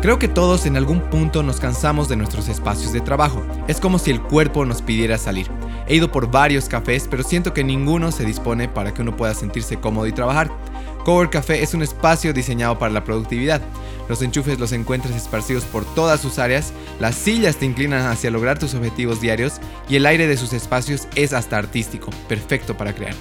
Creo que todos en algún punto nos cansamos de nuestros espacios de trabajo. Es como si el cuerpo nos pidiera salir. He ido por varios cafés, pero siento que ninguno se dispone para que uno pueda sentirse cómodo y trabajar. Cowork Café es un espacio diseñado para la productividad. Los enchufes los encuentras esparcidos por todas sus áreas, las sillas te inclinan hacia lograr tus objetivos diarios y el aire de sus espacios es hasta artístico, perfecto para crear.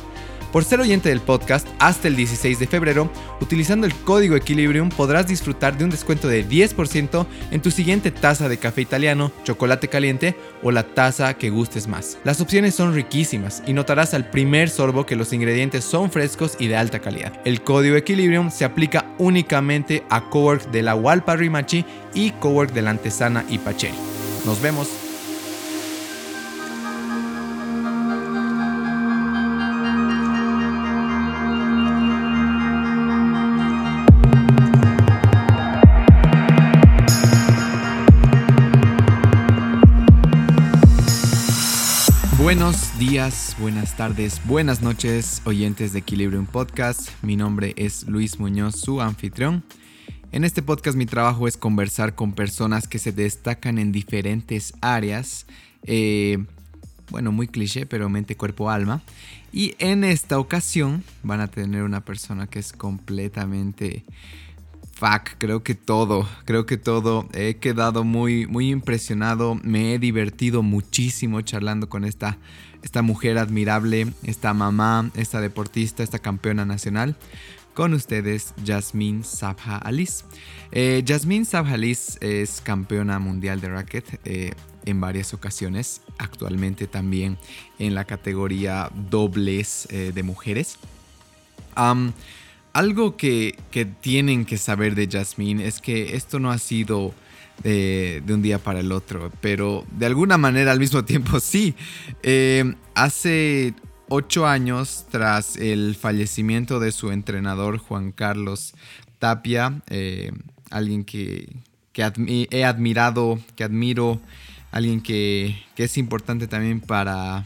Por ser oyente del podcast hasta el 16 de febrero, utilizando el código Equilibrium podrás disfrutar de un descuento de 10% en tu siguiente taza de café italiano, chocolate caliente o la taza que gustes más. Las opciones son riquísimas y notarás al primer sorbo que los ingredientes son frescos y de alta calidad. El código Equilibrium se aplica únicamente a Cowork de la Walpa Rimachi y Cowork de la Antesana y Pacheri. Nos vemos. Días, buenas tardes, buenas noches, oyentes de Equilibrium Podcast. Mi nombre es Luis Muñoz, su anfitrión. En este podcast mi trabajo es conversar con personas que se destacan en diferentes áreas. Eh, bueno, muy cliché, pero mente, cuerpo, alma. Y en esta ocasión van a tener una persona que es completamente Fuck, creo que todo, creo que todo. He quedado muy, muy impresionado. Me he divertido muchísimo charlando con esta, esta mujer admirable, esta mamá, esta deportista, esta campeona nacional. Con ustedes, Jasmine Sabha Alice. Eh, Jasmine Sabha es campeona mundial de racket eh, en varias ocasiones. Actualmente también en la categoría dobles eh, de mujeres. Algo que, tienen que saber de Jasmine es que esto no ha sido de, un día para el otro, pero de alguna manera al mismo tiempo sí. Eh, hace ocho años, tras el fallecimiento de su entrenador Juan Carlos Tapia, eh, alguien que, he admirado, que admiro, alguien que, que es importante también para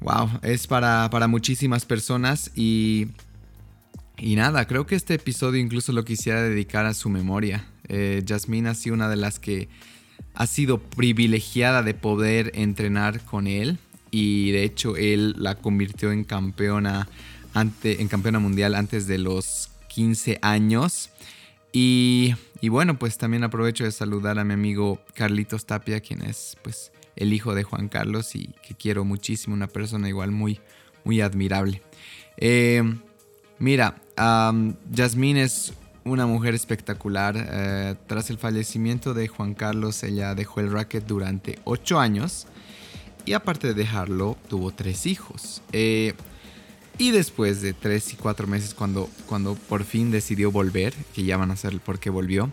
Wow, es para, muchísimas personas y, y nada, creo que este episodio incluso lo quisiera dedicar a su memoria. Eh, Jasmine ha sido una de las que ha sido privilegiada de poder entrenar con él y de hecho él la convirtió en campeona, ante, en campeona mundial antes de los 15 años. Y, y, bueno, pues también aprovecho de saludar a mi amigo Carlitos Tapia, quien es pues el hijo de Juan Carlos y que quiero muchísimo, una persona igual muy, muy admirable. Eh, mira, um, Yasmín es una mujer espectacular. Eh, tras el fallecimiento de Juan Carlos, ella dejó el racket durante ocho años y aparte de dejarlo, tuvo tres hijos. Eh, y después de tres y cuatro meses, cuando, cuando por fin decidió volver, que ya van a ser el por qué volvió,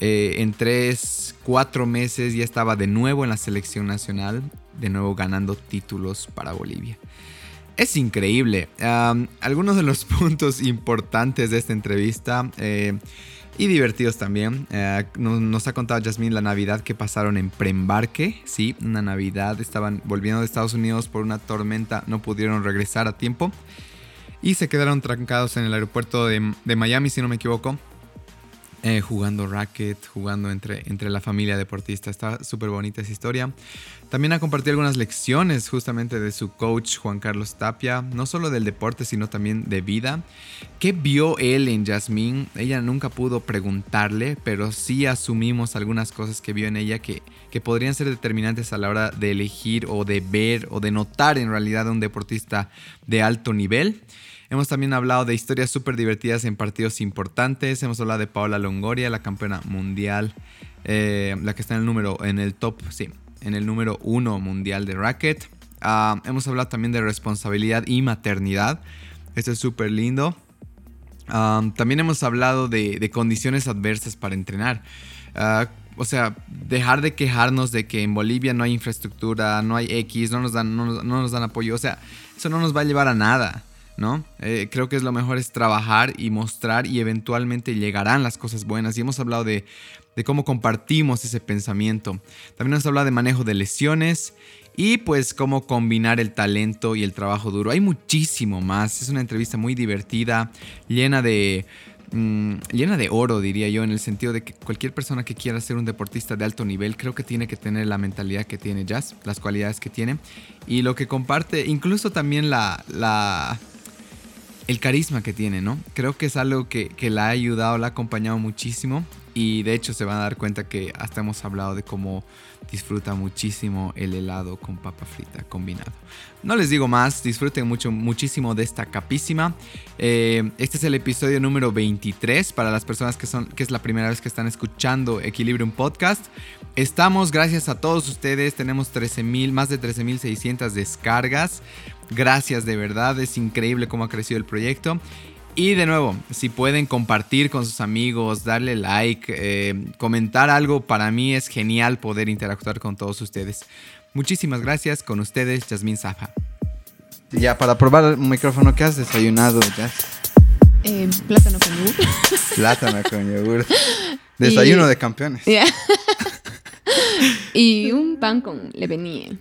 eh, en tres, cuatro meses ya estaba de nuevo en la selección nacional, de nuevo ganando títulos para Bolivia. Es increíble. algunos de los puntos importantes de esta entrevista eh, y divertidos también. Eh, nos, ha contado Jasmine la Navidad que pasaron en preembarque. Sí, una Navidad. Estaban volviendo de Estados Unidos por una tormenta. No pudieron regresar a tiempo. Y se quedaron trancados en el aeropuerto de, de Miami, si no me equivoco. Eh, jugando racket, jugando entre, entre la familia deportista. Está súper bonita esa historia. También ha compartido algunas lecciones justamente de su coach Juan Carlos Tapia, no solo del deporte, sino también de vida. ¿Qué vio él en Jasmine? Ella nunca pudo preguntarle, pero sí asumimos algunas cosas que vio en ella que, que podrían ser determinantes a la hora de elegir o de ver o de notar en realidad a un deportista de alto nivel. Hemos también hablado de historias súper divertidas en partidos importantes. Hemos hablado de Paola Longoria, la campeona mundial, eh, la que está en el número, en el top, sí, en el número uno mundial de racket. Ah, hemos hablado también de responsabilidad y maternidad. Esto es súper lindo. También hemos hablado de, condiciones adversas para entrenar. Ah, o sea, dejar de quejarnos de que en Bolivia no hay infraestructura, no hay X, no nos dan, no nos dan apoyo. O sea, eso no nos va a llevar a nada. ¿No? Eh, creo que es lo mejor es trabajar y mostrar y eventualmente llegarán las cosas buenas. Y hemos hablado de, cómo compartimos ese pensamiento. También hemos hablado de manejo de lesiones y pues cómo combinar el talento y el trabajo duro. Hay muchísimo más. Es una entrevista muy divertida, llena de, mm, llena de oro, diría yo, en el sentido de que cualquier persona que quiera ser un deportista de alto nivel, creo que tiene que tener la mentalidad que tiene Jazz, las cualidades que tiene y lo que comparte, incluso también la el carisma que tiene, ¿no? Creo que es algo que, que la ha ayudado, la ha acompañado muchísimo y de hecho se van a dar cuenta que hasta hemos hablado de cómo disfruta muchísimo el helado con papa frita combinado. No les digo más, disfruten mucho, muchísimo de esta capísima. Eh, este es el episodio número 23 para las personas que, son, que es la primera vez que están escuchando Equilibrium Podcast. Estamos, gracias a todos ustedes, tenemos 13 más de 13.600 descargas. Gracias de verdad, es increíble cómo ha crecido el proyecto. Y de nuevo, si pueden compartir con sus amigos, darle like, eh, comentar algo, para mí es genial poder interactuar con todos ustedes. Muchísimas gracias con ustedes, Yasmin Zafa. Ya, para probar un micrófono, ¿qué has desayunado, Eh, plátano con yogur. Plátano con yogur. Desayuno de campeones. y un pan con levenie.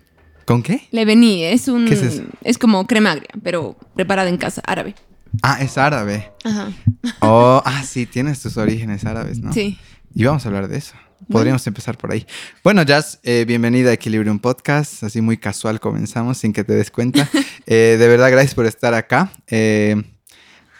¿Con qué? Levenie, es un... es Es como crema agria, pero preparada en casa, árabe. Ah, es árabe. Ajá. Oh, ah, sí, tienes tus orígenes árabes, ¿no? Sí. Y vamos a hablar de eso. Podríamos empezar por ahí. Bueno, Jazz, eh, bienvenida a Equilibrium Podcast. Así muy casual comenzamos sin que te des cuenta. Eh, de verdad, gracias por estar acá. Eh,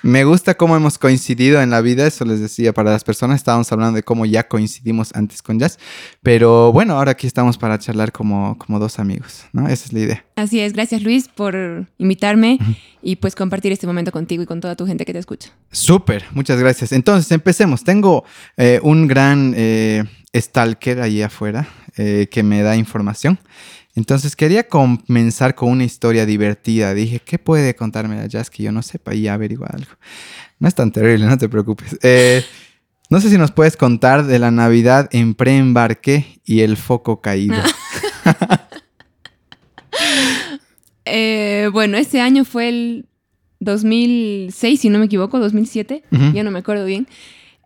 me gusta cómo hemos coincidido en la vida, eso les decía, para las personas estábamos hablando de cómo ya coincidimos antes con Jazz, pero bueno, ahora aquí estamos para charlar como, como dos amigos, ¿no? Esa es la idea. Así es, gracias Luis por invitarme y pues compartir este momento contigo y con toda tu gente que te escucha. Súper, muchas gracias. Entonces, empecemos. Tengo eh, un gran eh, stalker ahí afuera eh, que me da información. Entonces quería comenzar con una historia divertida. Dije, ¿qué puede contarme la Jazz que yo no sepa? Y averiguar algo. No es tan terrible, no te preocupes. Eh, no sé si nos puedes contar de la Navidad en preembarque y el foco caído. Eh, bueno, ese año fue el 2006, si no me equivoco, 2007, ya no me acuerdo bien.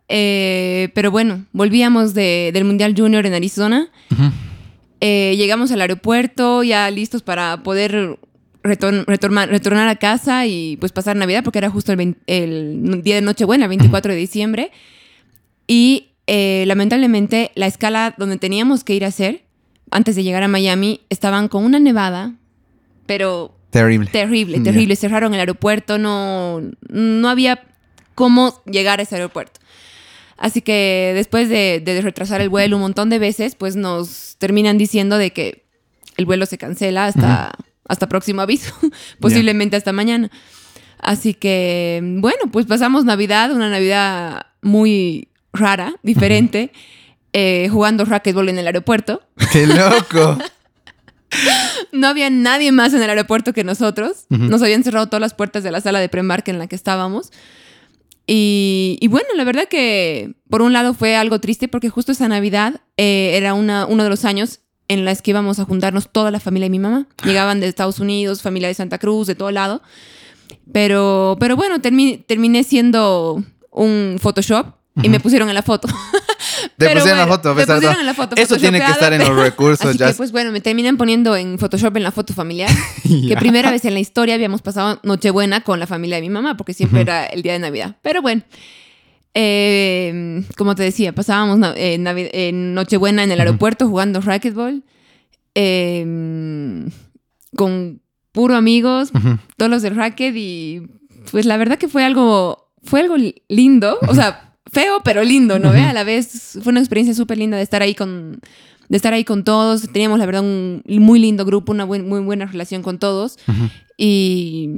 Eh, pero bueno, volvíamos del Mundial Junior en Arizona. Eh, llegamos al aeropuerto ya listos para poder retornar a casa y pues pasar Navidad porque era justo el, día de Nochebuena, el 24 de diciembre. Y eh, lamentablemente la escala donde teníamos que ir a hacer antes de llegar a Miami estaban con una nevada, pero... Terrible. Terrible, terrible. Cerraron el aeropuerto, no, no había cómo llegar a ese aeropuerto. Así que después de, retrasar el vuelo un montón de veces, pues nos terminan diciendo de que el vuelo se cancela hasta, hasta próximo aviso, posiblemente hasta mañana. Así que, bueno, pues pasamos Navidad, una Navidad muy rara, diferente, eh, jugando racquetball en el aeropuerto. ¡Qué loco! no había nadie más en el aeropuerto que nosotros. Nos habían cerrado todas las puertas de la sala de preembarque en la que estábamos. Y, bueno, la verdad que por un lado fue algo triste porque justo esa Navidad eh, era una, uno de los años en las que íbamos a juntarnos toda la familia de mi mamá. Llegaban de Estados Unidos, familia de Santa Cruz, de todo lado. Pero, pero bueno, terminé siendo un Photoshop y me pusieron en la foto. Te pusieron, la foto, me pusieron en la foto. Eso tiene que estar en los recursos. Así que, pues bueno, me terminan poniendo en Photoshop en la foto familiar. Que primera vez en la historia habíamos pasado Nochebuena con la familia de mi mamá, porque siempre era el día de Navidad. Pero bueno, eh, como te decía, pasábamos en Nochebuena en el aeropuerto jugando racquetball. Eh, con puro amigos, todos los del racket y pues la verdad que fue algo, fue algo lindo. O sea, feo, pero lindo, ¿no? A la vez fue una experiencia súper linda de estar ahí con de estar ahí con todos. Teníamos, la verdad, un muy lindo grupo, una muy buena relación con todos. Y,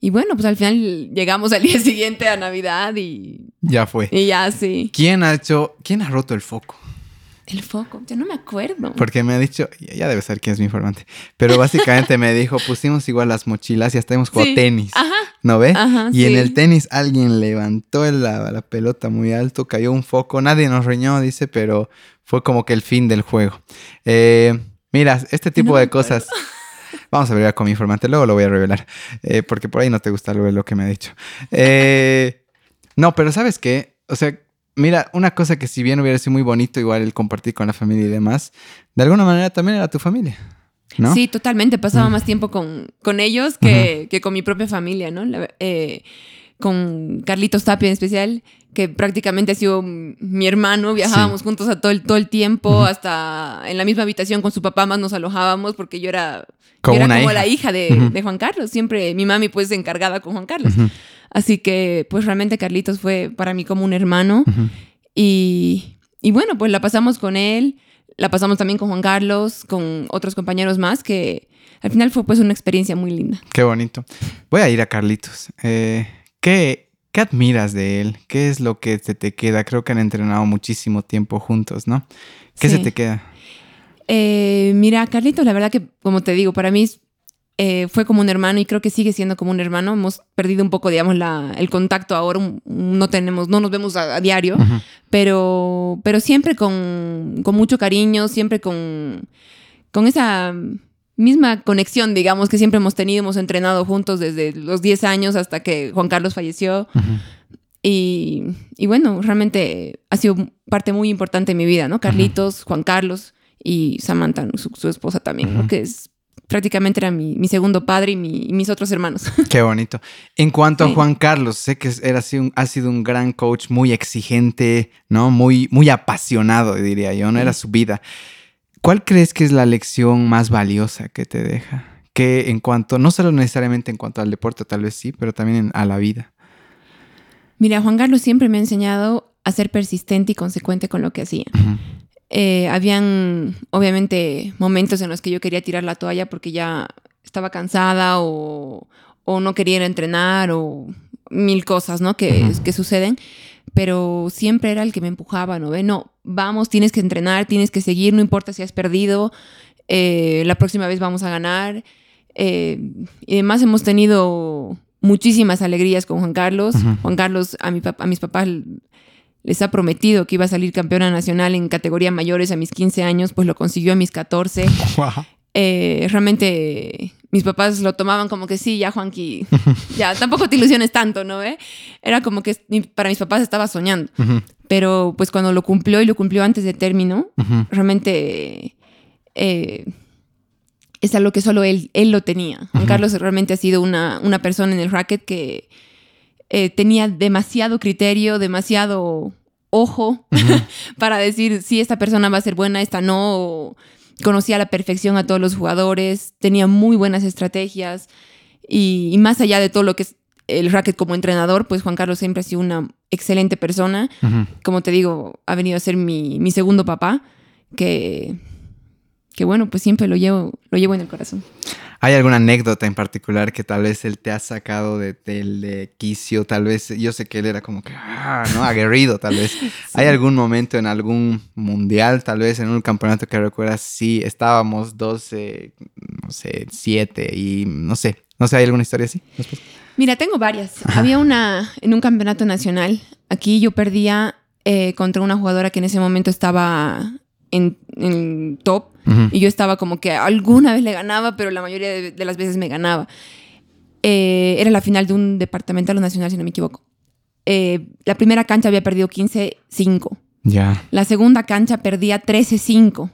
y bueno, pues al final llegamos al día siguiente a Navidad y... Ya fue. Y ya, sí. ¿Quién ha hecho, quién ha roto el foco? El foco, ya no me acuerdo. Porque me ha dicho, ya debe ser quién es mi informante, pero básicamente me dijo, pusimos igual las mochilas y hasta hemos jugado tenis. Ajá. ¿No ve? Ajá, y en el tenis alguien levantó la, la, pelota muy alto, cayó un foco, nadie nos reñó, dice, pero fue como que el fin del juego. Eh, mira, este tipo de cosas... Vamos a ver con mi informante, luego lo voy a revelar, eh, porque por ahí no te gusta lo, lo que me ha dicho. Eh, no, pero ¿sabes qué? O sea, mira, una cosa que si bien hubiera sido muy bonito igual el compartir con la familia y demás, de alguna manera también era tu familia. ¿No? Sí, totalmente. Pasaba más tiempo con, con ellos que, que, con mi propia familia, ¿no? Eh, con Carlitos Tapia en especial, que prácticamente ha sido mi hermano, viajábamos juntos a todo el, todo el tiempo, hasta en la misma habitación con su papá más nos alojábamos porque yo era como, la hija de, Juan Carlos, siempre mi mami pues encargada con Juan Carlos. Así que pues realmente Carlitos fue para mí como un hermano y, y bueno, pues la pasamos con él, la pasamos también con Juan Carlos, con otros compañeros más que al final fue pues una experiencia muy linda. Qué bonito. Voy a ir a Carlitos. Eh, ¿qué, ¿Qué admiras de él? ¿Qué es lo que se te queda? Creo que han entrenado muchísimo tiempo juntos, ¿no? ¿Qué se te queda? Eh, mira, Carlitos, la verdad que, como te digo, para mí eh, fue como un hermano y creo que sigue siendo como un hermano. Hemos perdido un poco, digamos, la, el contacto ahora. No tenemos, no nos vemos a, diario, pero, pero siempre con, con, mucho cariño, siempre con, con esa misma conexión, digamos, que siempre hemos tenido. Hemos entrenado juntos desde los 10 años hasta que Juan Carlos falleció. y, y, bueno, realmente ha sido parte muy importante de mi vida, ¿no? Carlitos, Juan Carlos y Samantha, su, esposa también, que es prácticamente era mi, segundo padre y, mis otros hermanos. Qué bonito. En cuanto a Juan Carlos, sé que era, ha sido un gran coach, muy exigente, ¿no? Muy, muy apasionado, diría yo, no era su vida. ¿Cuál crees que es la lección más valiosa que te deja? Que en cuanto, no solo necesariamente en cuanto al deporte, tal vez sí, pero también a la vida. Mira, Juan Carlos siempre me ha enseñado a ser persistente y consecuente con lo que hacía. Eh, habían, obviamente, momentos en los que yo quería tirar la toalla porque ya estaba cansada o, no quería ir a entrenar o mil cosas, ¿no? Que, que suceden. Pero siempre era el que me empujaba, ¿no? No, vamos, tienes que entrenar, tienes que seguir, no importa si has perdido, eh, la próxima vez vamos a ganar. Eh, y además hemos tenido muchísimas alegrías con Juan Carlos. Juan Carlos, a, mi, a mis papás les ha prometido que iba a salir campeona nacional en categoría mayores a mis 15 años, pues lo consiguió a mis 14. Eh, realmente mis papás lo tomaban como que sí, ya Juanqui, ya tampoco te ilusiones tanto, ¿no? ¿Eh? Era como que para mis papás estaba soñando. Pero pues cuando lo cumplió y lo cumplió antes de término, realmente eh, es algo que solo él, él lo tenía. Juan Carlos realmente ha sido una, una persona en el racket que eh, tenía demasiado criterio, demasiado ojo para decir si esta persona va a ser buena, esta no. Conocía a la perfección a todos los jugadores, tenía muy buenas estrategias y, más allá de todo lo que es el racket como entrenador, pues Juan Carlos siempre ha sido una excelente persona. Como te digo, ha venido a ser mi, mi segundo papá, que, que bueno, pues siempre lo llevo, lo llevo en el corazón. ¿Hay alguna anécdota en particular que tal vez él te ha sacado de, del quicio? Tal vez, yo sé que él era como que, ah, ¿no? Aguerrido, tal vez. ¿Hay algún momento en algún mundial, tal vez en un campeonato que recuerdas, sí, estábamos 12, no sé, 7 y no sé, no sé, ¿hay alguna historia así? Mira, tengo varias. Había una en un campeonato nacional. Aquí yo perdía eh, contra una jugadora que en ese momento estaba en, top y yo estaba como que alguna vez le ganaba, pero la mayoría de, las veces me ganaba. Eh, era la final de un departamental nacional, si no me equivoco. Eh, la primera cancha había perdido 15-5. Ya. La segunda cancha perdía 13-5.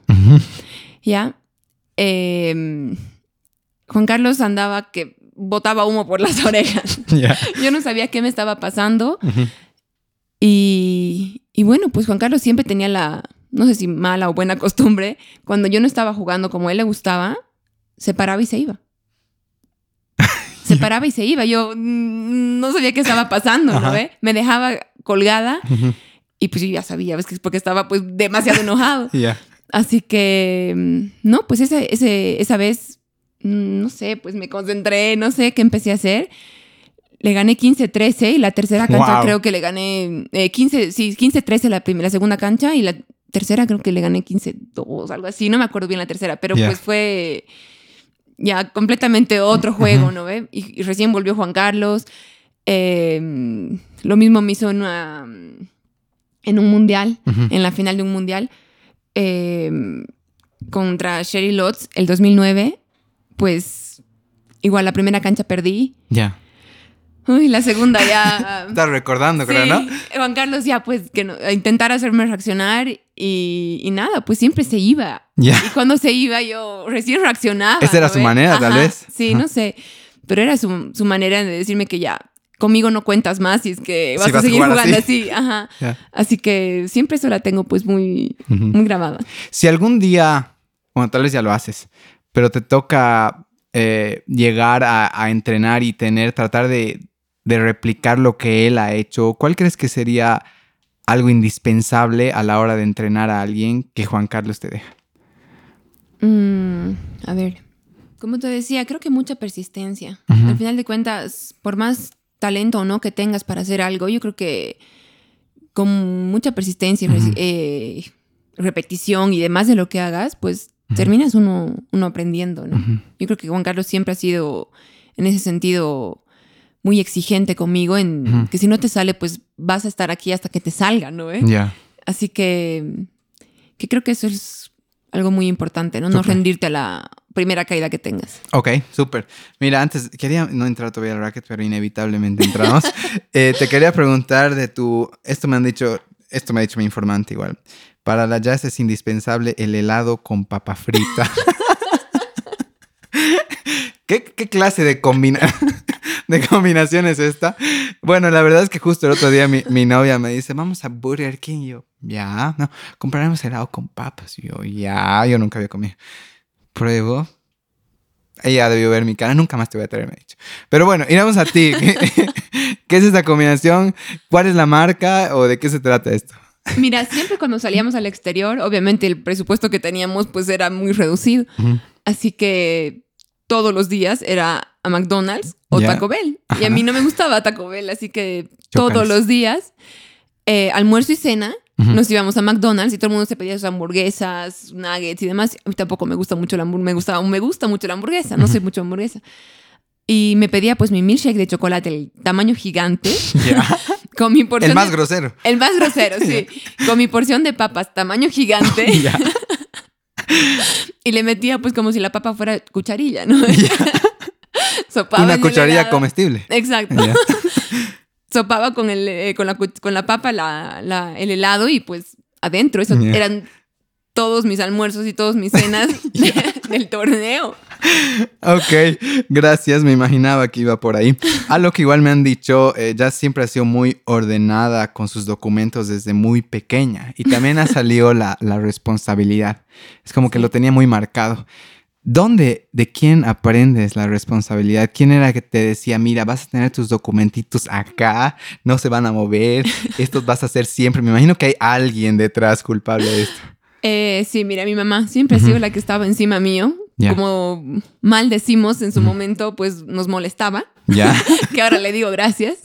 Ya. Em, Juan Carlos andaba que botaba humo por las orejas. Yo no sabía qué me estaba pasando. y, y bueno, pues Juan Carlos siempre tenía la, no sé si mala o buena costumbre, cuando yo no estaba jugando como a él le gustaba, se paraba y se iba. Se paraba y se iba. Yo mm, no sabía qué estaba pasando, ¿no? Me dejaba colgada y pues yo ya sabía, ¿ves? Que es porque estaba pues demasiado enojado. Así que, mm, no, pues esa, esa vez, mm, no sé, pues me concentré, no sé qué empecé a hacer. Le gané 15-13 y la tercera cancha creo que le gané 15, eh, sí, 15-13 la, la segunda cancha y la tercera creo que le gané 15-2, algo así, no me acuerdo bien la tercera, pero pues fue ya completamente otro juego, ¿no ve? Y, recién volvió Juan Carlos. Em, lo mismo me hizo en, en un mundial, en la final de un mundial, em, contra Sherry Lotz el 2009. Pues igual la primera cancha perdí. Ya. Uy, la segunda ya. Estás recordando, creo, ¿no? Juan Carlos ya, pues, que no, intentar hacerme reaccionar y, nada, pues siempre se iba. Y cuando se iba, yo recién reaccionaba. Esa era su manera, tal vez. Sí, no sé. Pero era su, manera de decirme que ya, conmigo no cuentas más y es que vas, a seguir jugando así. Ajá. Así que siempre eso la tengo pues muy, muy grabada. Si algún día, bueno, tal vez ya lo haces, pero te toca eh, llegar a, entrenar y tener, tratar de, replicar lo que él ha hecho, ¿cuál crees que sería algo indispensable a la hora de entrenar a alguien que Juan Carlos te deja? Mm, a ver, como te decía, creo que mucha persistencia. Al final de cuentas, por más talento o no que tengas para hacer algo, yo creo que con mucha persistencia, eh, repetición y demás de lo que hagas, pues terminas uno, uno aprendiendo, ¿no? Yo creo que Juan Carlos siempre ha sido, en ese sentido, muy exigente conmigo, en que si no te sale, pues vas a estar aquí hasta que te salga, ¿no? ¿Eh? Así que, que creo que eso es algo muy importante, ¿no? No rendirte a la primera caída que tengas. Ok, súper. Mira, antes quería no entrar todavía al racket, pero inevitablemente entramos. Eh, te quería preguntar de tu, esto me han dicho, esto me ha dicho mi informante igual. Para la jazz es indispensable el helado con papa frita. ¿Qué, clase de, combina de combinación es esta? Bueno, la verdad es que justo el otro día mi, novia me dice, vamos a Burger King. Y yo, ya, no, compraremos helado con papas. Y yo, ya, yo nunca había comido. Pruebo. Ella debió ver mi cara, nunca más te voy a traer, me ha dicho. Pero bueno, iremos a ti. ¿Qué es esta combinación? ¿Cuál es la marca o de qué se trata esto? Mira, siempre cuando salíamos al exterior, obviamente el presupuesto que teníamos pues era muy reducido. Así que todos los días era a McDonald's o Taco Bell. Y a mí no me gustaba Taco Bell, así que todos los días, eh, almuerzo y cena, nos íbamos a McDonald's y todo el mundo se pedía sus hamburguesas, nuggets y demás. A mí tampoco me gusta mucho la hamburguesa, me gusta, me gusta mucho la hamburguesa, no soy mucho hamburguesa. Y me pedía pues mi milkshake de chocolate, el tamaño gigante. con mi porción. El más grosero. El más grosero, sí. con mi porción de papas, tamaño gigante. y le metía pues como si la papa fuera cucharilla, ¿no? Sopaba Una cucharilla comestible. Exacto. Sopaba con, el, eh, con, la, con la papa el helado y pues adentro. Eso eran todos mis almuerzos y todas mis cenas del torneo. Ok, gracias, me imaginaba que iba por ahí. A lo que igual me han dicho, eh, ya siempre ha sido muy ordenada con sus documentos desde muy pequeña y también ha salido la, responsabilidad. Es como que lo tenía muy marcado. ¿Dónde, de quién aprendes la responsabilidad? ¿Quién era que te decía, mira, vas a tener tus documentitos acá, no se van a mover, estos vas a hacer siempre? Me imagino que hay alguien detrás culpable de esto. Eh, sí, mira, mi mamá siempre ha sido la que estaba encima mío. Como mal decimos en su momento, pues nos molestaba. Ya. que ahora le digo gracias.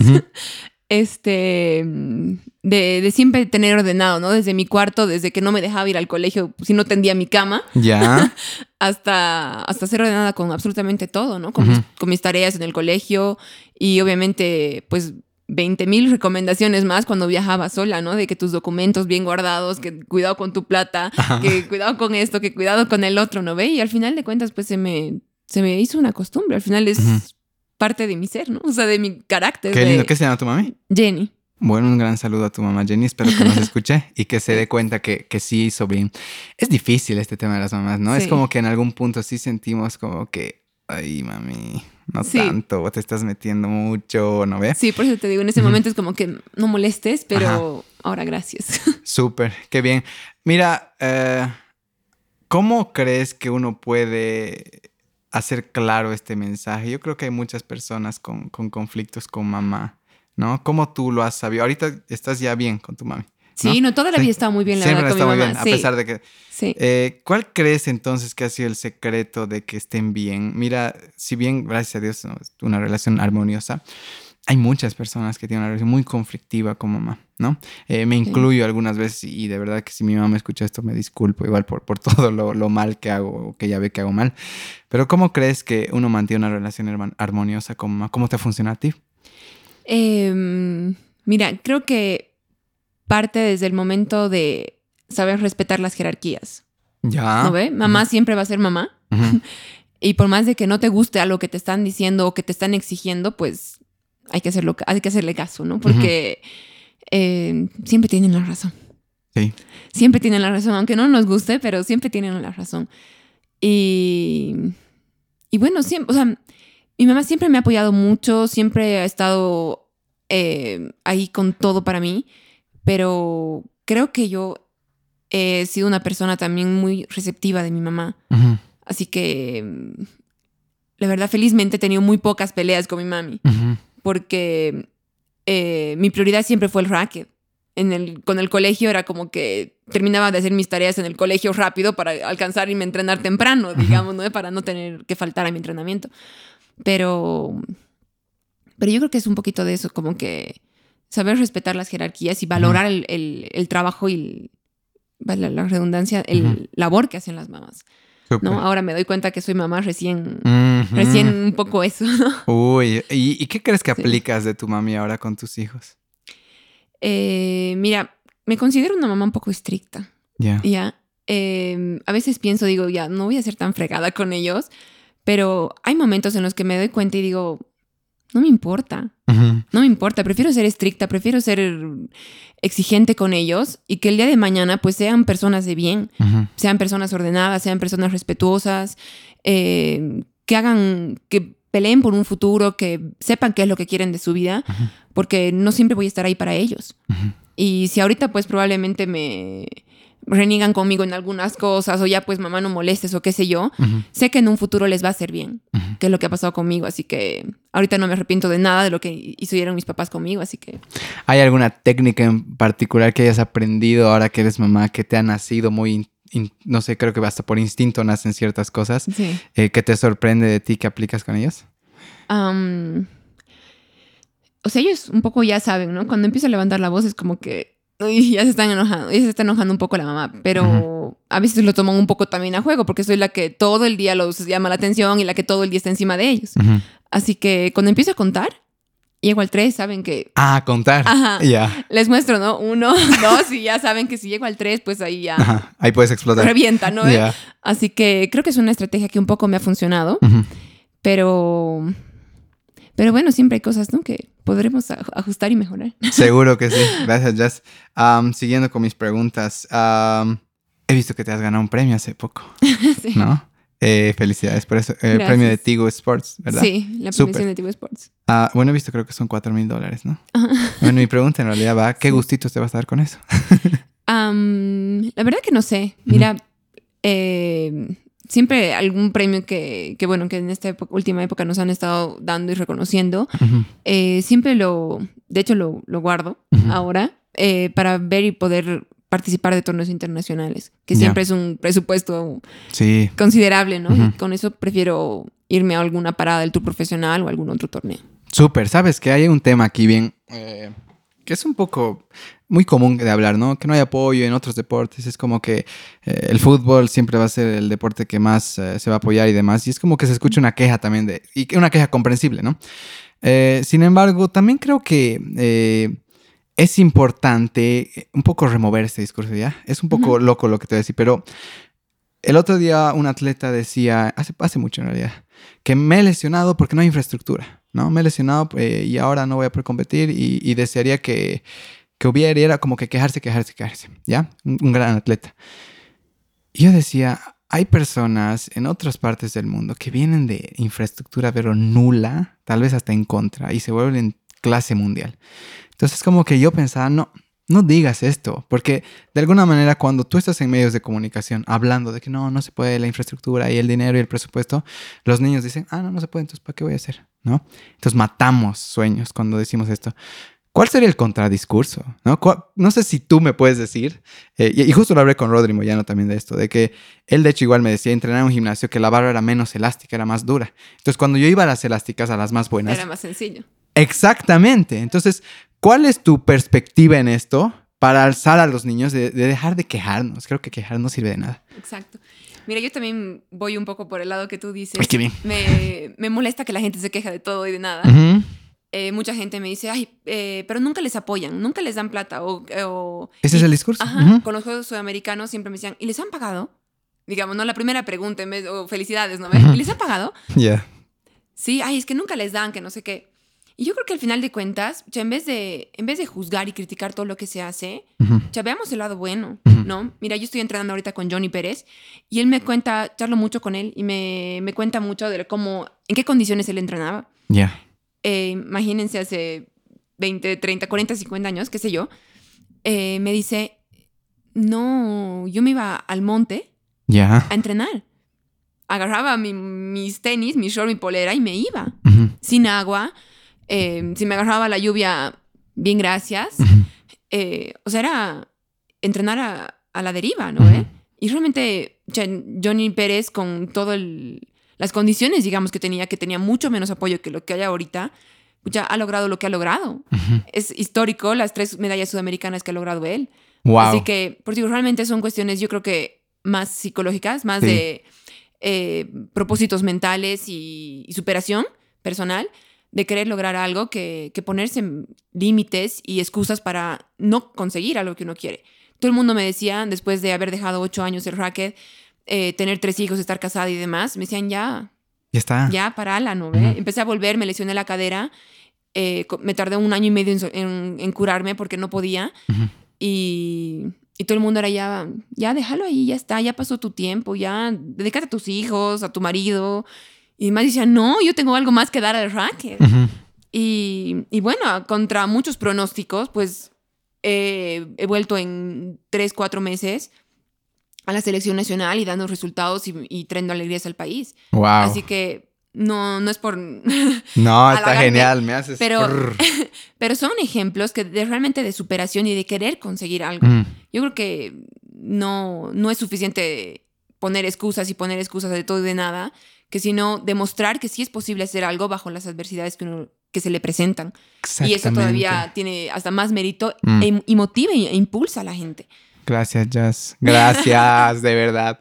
Este, de, siempre tener ordenado, ¿no? Desde mi cuarto, desde que no me dejaba ir al colegio si no tendía mi cama. Ya. hasta, hasta ser ordenada con absolutamente todo, ¿no? Con, con mis tareas en el colegio y obviamente, pues 20 mil recomendaciones más cuando viajaba sola, ¿no? De que tus documentos bien guardados, que cuidado con tu plata, que cuidado con esto, que cuidado con el otro, ¿no ve? Y al final de cuentas, pues se me, se me hizo una costumbre. Al final es parte de mi ser, ¿no? O sea, de mi carácter. Qué lindo. ¿Qué se llama tu mami? Jenny. Bueno, un gran saludo a tu mamá Jenny. Espero que nos escuche y que se dé cuenta que, que sí hizo bien. Es difícil este tema de las mamás, ¿no? Es como que en algún punto sí sentimos como que, ay, mami, no tanto, te estás metiendo mucho, ¿no ves? Sí, por eso te digo, en ese momento es como que no molestes, pero ahora gracias. Súper, qué bien. Mira, eh, ¿cómo crees que uno puede hacer claro este mensaje? Yo creo que hay muchas personas con, con conflictos con mamá, ¿no? ¿Cómo tú lo has sabido? Ahorita estás ya bien con tu mami. Sí, no, toda la vida estaba muy bien, la Siempre verdad, con mi mamá. Bien, a pesar de que... Sí. Eh, ¿Cuál crees entonces que ha sido el secreto de que estén bien? Mira, si bien, gracias a Dios, una relación armoniosa, hay muchas personas que tienen una relación muy conflictiva con mamá, ¿no? Eh, me incluyo algunas veces y de verdad que si mi mamá me escucha esto me disculpo igual por, por todo lo, lo, mal que hago o que ya ve que hago mal. Pero ¿cómo crees que uno mantiene una relación armoniosa con mamá? ¿Cómo te funciona a ti? Em, mira, creo que parte desde el momento de saber respetar las jerarquías. Ya. ¿No ve? Mamá siempre va a ser mamá. y por más de que no te guste a lo que te están diciendo o que te están exigiendo, pues hay que, hacerlo, hay que hacerle caso, ¿no? Porque eh, siempre tienen la razón. Sí. Siempre tienen la razón, aunque no nos guste, pero siempre tienen la razón. Y, y bueno, siempre, o sea, mi mamá siempre me ha apoyado mucho, siempre ha estado eh, ahí con todo para mí, pero creo que yo he sido una persona también muy receptiva de mi mamá. Así que, mm, la verdad, felizmente he tenido muy pocas peleas con mi mami, porque eh, mi prioridad siempre fue el racket. En el, con el colegio era como que terminaba de hacer mis tareas en el colegio rápido para alcanzar y me entrenar temprano, digamos, ¿no? Para no tener que faltar a mi entrenamiento. Pero, pero yo creo que es un poquito de eso, como que saber respetar las jerarquías y valorar el, el- el trabajo y el- la redundancia, el labor que hacen las mamás. ¿no? Ahora me doy cuenta que soy mamá recién, recién un poco eso, ¿no? Uy, ¿y, y qué crees que Sí. aplicas de tu mami ahora con tus hijos? Eh, mira, me considero una mamá un poco estricta, Ya. ¿ya? Eh, a veces pienso, digo, ya, no voy a ser tan fregada con ellos, pero hay momentos en los que me doy cuenta y digo, no me importa, no me importa, prefiero ser estricta, prefiero ser exigente con ellos y que el día de mañana pues sean personas de bien, sean personas ordenadas, sean personas respetuosas, eh, que hagan, que peleen por un futuro, que sepan qué es lo que quieren de su vida, porque no siempre voy a estar ahí para ellos. Y si ahorita pues probablemente me reniegan conmigo en algunas cosas o ya pues mamá no molestes o qué sé yo, sé que en un futuro les va a hacer bien, que es lo que ha pasado conmigo, así que ahorita no me arrepiento de nada de lo que hicieron mis papás conmigo, así que ¿Hay alguna técnica en particular que hayas aprendido ahora que eres mamá que te ha nacido muy, in- no sé, creo que hasta por instinto nacen ciertas cosas, sí. eh, que te sorprende de ti que aplicas con ellos? Am, o sea, ellos un poco ya saben, ¿no? Cuando empiezo a levantar la voz es como que uy, ya se están enojando, ya se está enojando un poco la mamá, pero a veces lo toman un poco también a juego porque soy la que todo el día los llama la atención y la que todo el día está encima de ellos. Así que cuando empiezo a contar, llego al 3, saben que Ah, contar. Ajá. Ya. les muestro, ¿no? Uno, dos y ya saben que si llego al 3, pues ahí ya Ajá. Ahí puedes explotar. revienta, ¿no? Ya. Así que creo que es una estrategia que un poco me ha funcionado. Pero, pero bueno, siempre hay cosas, ¿no? Que podremos aj- ajustar y mejorar. Seguro que sí. Gracias, Jess. Siguiendo con mis preguntas. am, he visto que te has ganado un premio hace poco, sí. ¿no? Eh, felicidades por eso. El Gracias. premio de Tigo Sports, ¿verdad? Sí, la premiación de Tigo Sports. Ah, bueno, he visto creo que son 4 mil dólares, ¿no? Ajá. Bueno, mi pregunta en realidad va, ¿qué Sí. gustitos te vas a dar con eso? Am, la verdad que no sé. Mira, eh, siempre algún premio que, que, bueno, que en esta época- última época nos han estado dando y reconociendo, eh, siempre lo, de hecho lo, lo guardo ahora eh, para ver y poder participar de torneos internacionales, que siempre es un presupuesto Sí. considerable, ¿no? Y con eso prefiero irme a alguna parada del tour profesional o algún otro torneo. Súper, sabes que hay un tema aquí bien eh, que es un poco muy común de hablar, ¿no? Que no hay apoyo en otros deportes. Es como que eh, el fútbol siempre va a ser el deporte que más eh, se va a apoyar y demás. Y es como que se escucha una queja también de, y una queja comprensible, ¿no? Eh, sin embargo, también creo que es importante un poco remover este discurso, ¿ya? Es un poco loco lo que te voy a decir, pero el otro día un atleta decía, hace, hace mucho en realidad, que me he lesionado porque no hay infraestructura, ¿no? Me he lesionado eh, y ahora no voy a poder competir y, desearía que, que hubiera, era como que quejarse, quejarse, quejarse, ¿ya? Un, gran atleta. Yo decía, hay personas en otras partes del mundo que vienen de infraestructura pero nula, tal vez hasta en contra, y se vuelven clase mundial. Entonces como que yo pensaba, no, no digas esto, porque de alguna manera cuando tú estás en medios de comunicación hablando de que no, no se puede la infraestructura y el dinero y el presupuesto, los niños dicen, ah, no, no se puede, entonces ¿para qué voy a hacer? ¿No? Entonces matamos sueños cuando decimos esto. ¿Cuál sería el contradiscurso? ¿No? ¿Cuál- no sé si tú me puedes decir, eh, y justo lo hablé con Rodri Moyano también de esto, de que él de hecho igual me decía entrenar en un gimnasio que la barra era menos elástica, era más dura. Entonces cuando yo iba a las elásticas, a las más buenas, Era más sencillo. Exactamente. Entonces, ¿cuál es tu perspectiva en esto para alzar a los niños de, de dejar de quejarnos? Creo que quejar no sirve de nada. Exacto. Mira, yo también voy un poco por el lado que tú dices. Ay, qué bien. Me, me molesta que la gente se queja de todo y de nada. Eh, mucha gente me dice, ay, eh, pero nunca les apoyan, nunca les dan plata. O, o- Ese es el discurso. Ajá, con los Juegos Sudamericanos siempre me decían, ¿y les han pagado? Digamos, no la primera pregunta, en vez, o felicidades, ¿no? ¿Y les ha pagado? Ya. Sí, ay, es que nunca les dan, que no sé qué. Y yo creo que al final de cuentas, ya en vez de, en vez de juzgar y criticar todo lo que se hace, ya veamos el lado bueno. ¿no? Mira, yo estoy entrenando ahorita con Johnny Pérez y él me cuenta, charlo mucho con él y me, me cuenta mucho de cómo, en qué condiciones él entrenaba. Ya. Eh, imagínense hace 20, 30, 40, 50 años, qué sé yo, eh, me dice, no, yo me iba al monte Ya. a entrenar. Agarraba mi- mis tenis, mi short, mi polera y me iba. Sin agua. Eh, si me agarraba la lluvia, bien gracias. Eh, o sea, era entrenar a, a la deriva, ¿no? Eh? Y realmente Johnny Pérez, con todas las condiciones, digamos, que tenía, que tenía mucho menos apoyo que lo que hay ahorita, ya ha logrado lo que ha logrado. Es histórico las tres medallas sudamericanas que ha logrado él. Wow. Así que, por digo, realmente son cuestiones, yo creo que más psicológicas, más Sí. de eh, propósitos mentales y, y superación personal, de querer lograr algo que, que ponerse límites y excusas para no conseguir algo que uno quiere. Todo el mundo me decía, después de haber dejado ocho años el racket, eh, tener tres hijos, estar casada y demás, me decían, ya, Ya está. ya, parala, ¿no? Ujú. Empecé a volver, me lesioné la cadera, eh, me tardé un año y medio en, so- en- en curarme porque no podía. Y, y todo el mundo era ya, ya déjalo ahí, ya está, ya pasó tu tiempo, ya dedícate a tus hijos, a tu marido. Y más decía, no, yo tengo algo más que dar al racket. Ujú. Y, y bueno, contra muchos pronósticos, pues eh, he vuelto en tres, cuatro meses a la selección nacional y dando resultados y, y trayendo alegrías al país. Wow. Así que no, no es por... no, está genial. Me haces. pero-. Pero son ejemplos que de, realmente de superación y de querer conseguir algo. Mm, Yo creo que no, no es suficiente poner excusas y poner excusas de todo y de nada, que sino demostrar que sí es posible hacer algo bajo las adversidades que, uno- que se le presentan. Y eso todavía tiene hasta más mérito Mm. e- y motiva e impulsa a la gente. Gracias, Jazz. Gracias, de verdad.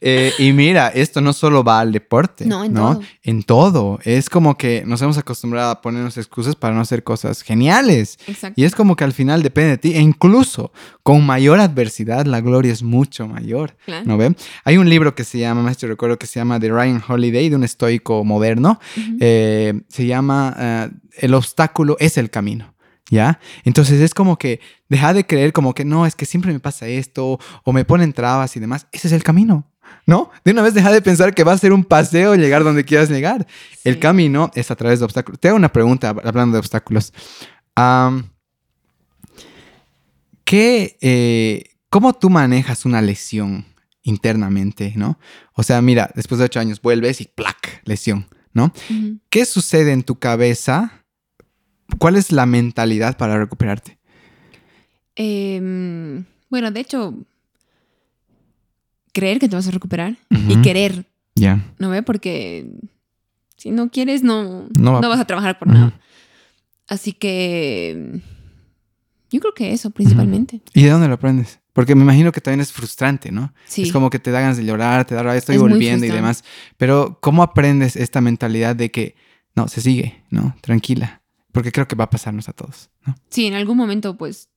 Eh, y mira, esto no solo va al deporte. No, en todo. En todo. Es como que nos hemos acostumbrado a ponernos excusas para no hacer cosas geniales. Exacto. Y es como que al final depende de ti. E incluso con mayor adversidad, la gloria es mucho mayor. Claro. ¿No ven? Hay un libro que se llama, más te recuerdo, que se llama The Ryan Holiday, de un estoico moderno. Eh, se llama eh, El obstáculo es el camino. ¿Ya? Entonces es como que deja de creer como que no, es que siempre me pasa esto o me ponen trabas y demás. Ese es el camino, ¿no? De una vez deja de pensar que va a ser un paseo llegar donde quieras llegar. El camino es a través de obstáculos. Te hago una pregunta hablando de obstáculos. ¿qué, eh, ¿Cómo tú manejas una lesión internamente, no? O sea, mira, después de ocho años vuelves y ¡plac! Lesión, ¿no? ¿Qué sucede en tu cabeza? ¿Cuál es la mentalidad para recuperarte? Em, bueno, de hecho, creer que te vas a recuperar y querer, Ya. ¿no ve? Porque si no quieres, no, No va- no vas a trabajar por nada. Así que yo creo que eso principalmente. ¿Y de dónde lo aprendes? Porque me imagino que también es frustrante, ¿no? Sí. Es como que te da ganas de llorar, te da rabia, estoy Es volviendo y demás. Pero ¿cómo aprendes esta mentalidad de que no, se sigue, ¿no? Tranquila. Porque creo que va a pasarnos a todos, ¿no? Sí, en algún momento, pues,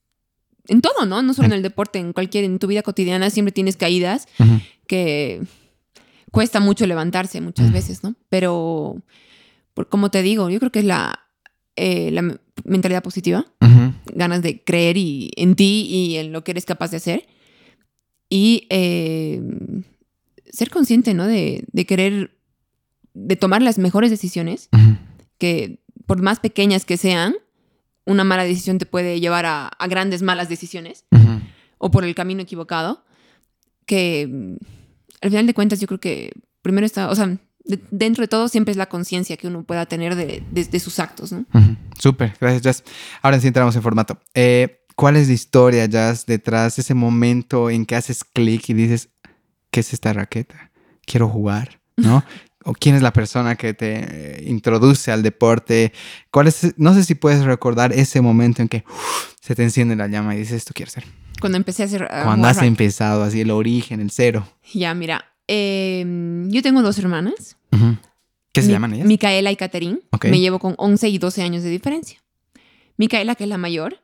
en todo, ¿no? No solo En- el deporte, en cualquier, en tu vida cotidiana siempre tienes caídas Ujú. que cuesta mucho levantarse muchas veces, ¿no? Pero, por, como te digo, yo creo que es la, eh, la mentalidad positiva, Ujú. ganas de creer y, en ti y en lo que eres capaz de hacer. Y eh, ser consciente, ¿no? De, de querer, de tomar las mejores decisiones, que por más pequeñas que sean, una mala decisión te puede llevar a, a grandes malas decisiones o por el camino equivocado, que mm, al final de cuentas yo creo que primero está, o sea, de- dentro de todo siempre es la conciencia que uno pueda tener de, de- de sus actos, ¿no? Súper, gracias, Jazz. Ahora sí entramos en formato. Eh, ¿Cuál es la historia, Jazz, detrás de ese momento en que haces clic y dices, ¿qué es esta raqueta? Quiero jugar, ¿no? ¿O quién es la persona que te eh, introduce al deporte? ¿Cuál es, no sé si puedes recordar ese momento en que se te enciende la llama y dices, esto quiero ser. Cuando empecé a hacer... a Cuando has empezado, así el origen, el cero. Ya, mira, eh, yo tengo dos hermanas. Ujú. ¿Qué se Mi- llaman ellas? Micaela y Caterín. Ok. Me llevo con 11 y 12 años de diferencia. Micaela, que es la mayor,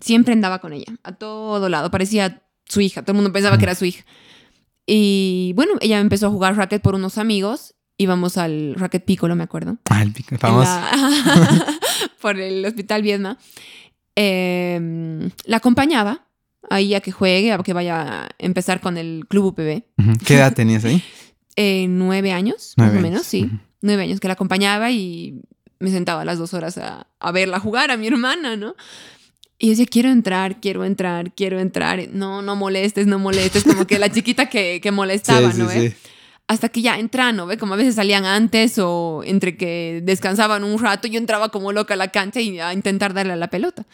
siempre andaba con ella, a todo lado. Parecía su hija, todo el mundo pensaba que era su hija. Y bueno, ella empezó a jugar racket por unos amigos. Íbamos al racket Piccolo, me acuerdo. Ah, el pico en famoso. la- por el hospital Viedma. Eh, la acompañaba ahí a que juegue, a que vaya a empezar con el club UPB. ¿Qué edad tenías ahí? Eh, nueve años, Nueve más o años. menos, sí. Nueve años que la acompañaba y me sentaba a las dos horas a, a verla jugar a mi hermana, ¿no? Y yo decía, quiero entrar, quiero entrar, quiero entrar. No, no molestes, no molestes. Como que la chiquita que, que molestaba, Sí, ¿no? sí, sí. Hasta que ya entran, ¿no? ve? Como a veces salían antes o entre que descansaban un rato, yo entraba como loca a la cancha y a intentar darle a la pelota.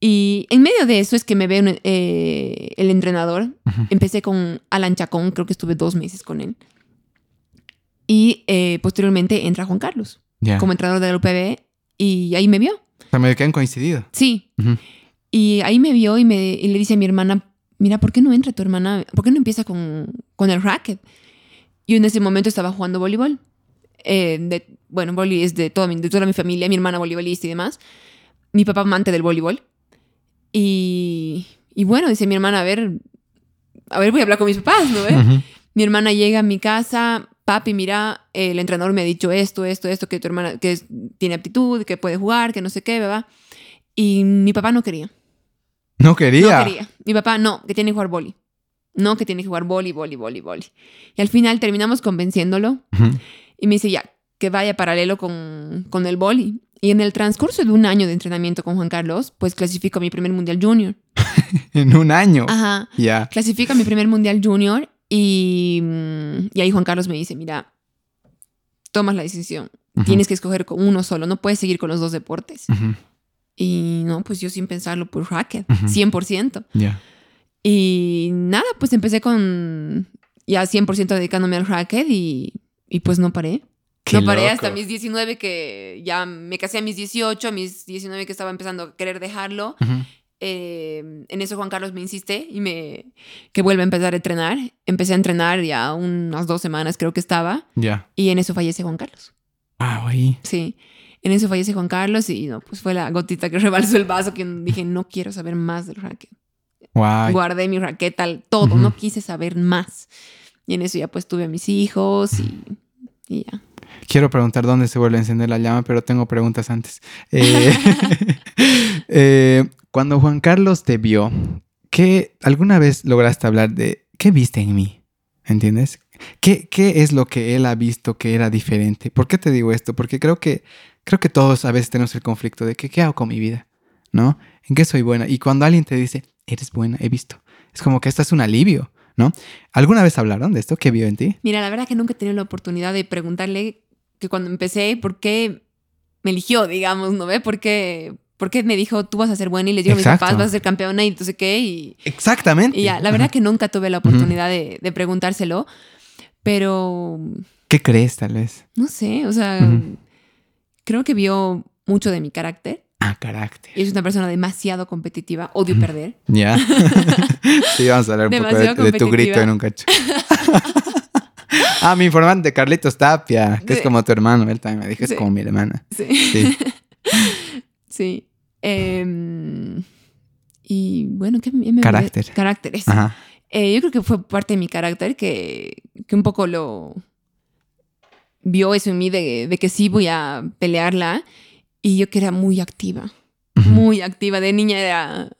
Y en medio de eso es que me ve eh, el entrenador. Empecé con Alan Chacón, creo que estuve dos meses con él. Y eh, posteriormente entra Juan Carlos como entrenador de la UPB y ahí me vio. O sea, medio que han coincidido. Sí. Y ahí me vio y, me, y le dice a mi hermana, mira, ¿por qué no entra tu hermana? ¿Por qué no empieza con, con el racket? Y en ese momento estaba jugando voleibol. Eh, de- bueno, voleibol es de toda, mi, de toda mi familia, mi hermana voleibolista y demás. Mi papá amante del voleibol. Y, y bueno, dice mi hermana, a ver, a ver, voy a hablar con mis papás, ¿no? ve? Ujú. Mi hermana llega a mi casa, papi, mira, el entrenador me ha dicho esto, esto, esto, que tu hermana que tiene aptitud, que puede jugar, que no sé qué, ¿verdad? Y mi papá no quería. No quería. No quería. Mi papá no, que tiene que jugar boli. No, que tiene que jugar boli, boli, boli, boli. Y al final terminamos convenciéndolo y me dice ya, que vaya paralelo con, con el boli. Y en el transcurso de un año de entrenamiento con Juan Carlos, pues clasifico a mi primer Mundial Junior. En un año. Ajá. Ya. Clasifico a mi primer Mundial Junior y, mm, y ahí Juan Carlos me dice, mira, tomas la decisión. Tienes que escoger con uno solo, no puedes seguir con los dos deportes. Y no, pues yo sin pensarlo, pues racket, Ujú. 100%. Ya. Y nada, pues empecé con ya 100% dedicándome al racket y, y pues no paré. Qué no paré loco. hasta mis 19 que ya me casé a mis 18, a mis 19 que estaba empezando a querer dejarlo. Ujú. Eh, en eso Juan Carlos me insiste y me que vuelva a empezar a entrenar. Empecé a entrenar ya unas dos semanas creo que estaba Ya. y en eso fallece Juan Carlos. Ah, güey. Sí. En eso fallece Juan Carlos y no, pues fue la gotita que rebalsó el vaso que dije, no quiero saber más del racket. Guay. Guardé mi raqueta, todo, no quise saber más. Y en eso ya pues tuve a mis hijos y, y ya. Quiero preguntar dónde se vuelve a encender la llama, pero tengo preguntas antes. Eh, eh, cuando Juan Carlos te vio, ¿qué, ¿alguna vez lograste hablar de qué viste en mí? ¿Entiendes? ¿Qué, ¿Qué es lo que él ha visto que era diferente? ¿Por qué te digo esto? Porque creo que, creo que todos a veces tenemos el conflicto de que, ¿qué hago con mi vida? ¿No? ¿En qué soy buena? Y cuando alguien te dice, eres buena, he visto. Es como que esto es un alivio, ¿no? ¿Alguna vez hablaron de esto? ¿Qué vio en ti? Mira, la verdad que nunca he tenido la oportunidad de preguntarle que cuando empecé, ¿por qué me eligió, digamos, no ve? ¿Por qué, por qué me dijo, tú vas a ser buena? Y les digo a mis papás, vas a ser campeona y no sé qué. Y, Exactamente. y ya, la verdad que nunca tuve la oportunidad de, de preguntárselo. Pero, ¿Qué crees, tal vez? no sé, o sea, creo que vio mucho de mi carácter. Ah, carácter. Y es una persona demasiado competitiva, odio perder. Ya. sí, vamos a hablar un poco de, Demasiado de tu grito en un cacho. ah, mi informante, Carlitos Tapia, que es como tu hermano. Él también me dijo, es Sí. como mi hermana. Sí. Sí. Sí. Em, y bueno, ¿qué me- Carácter. Caracteres. Ajá. Eh, yo creo que fue parte de mi carácter que, que un poco lo vio eso en mí de, de que sí voy a pelearla y yo que era muy activa, muy activa. De niña era...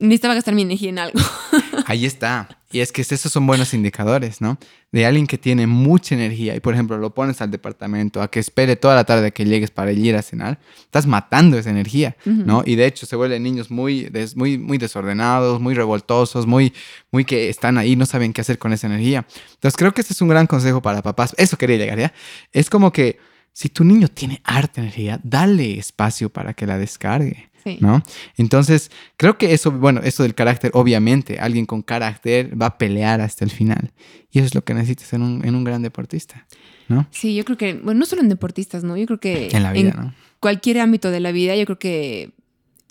Necesitaba gastar mi energía en algo. Ahí está. Y es que esos son buenos indicadores, ¿no? De alguien que tiene mucha energía y, por ejemplo, lo pones al departamento a que espere toda la tarde que llegues para ir a cenar, estás matando esa energía, ¿no? Y de hecho se vuelven niños muy, des- muy, muy desordenados, muy revoltosos, muy, muy que están ahí, no saben qué hacer con esa energía. Entonces creo que este es un gran consejo para papás. Eso quería llegar, ¿ya? Es como que si tu niño tiene harta energía, dale espacio para que la descargue. Sí. ¿no? Entonces, creo que eso, bueno, eso del carácter, obviamente, alguien con carácter va a pelear hasta el final. Y eso es lo que necesitas en un, en un gran deportista, ¿no? Sí, yo creo que, bueno, no solo en deportistas, ¿no? Yo creo que En la vida, ¿no? cualquier ámbito de la vida, yo creo que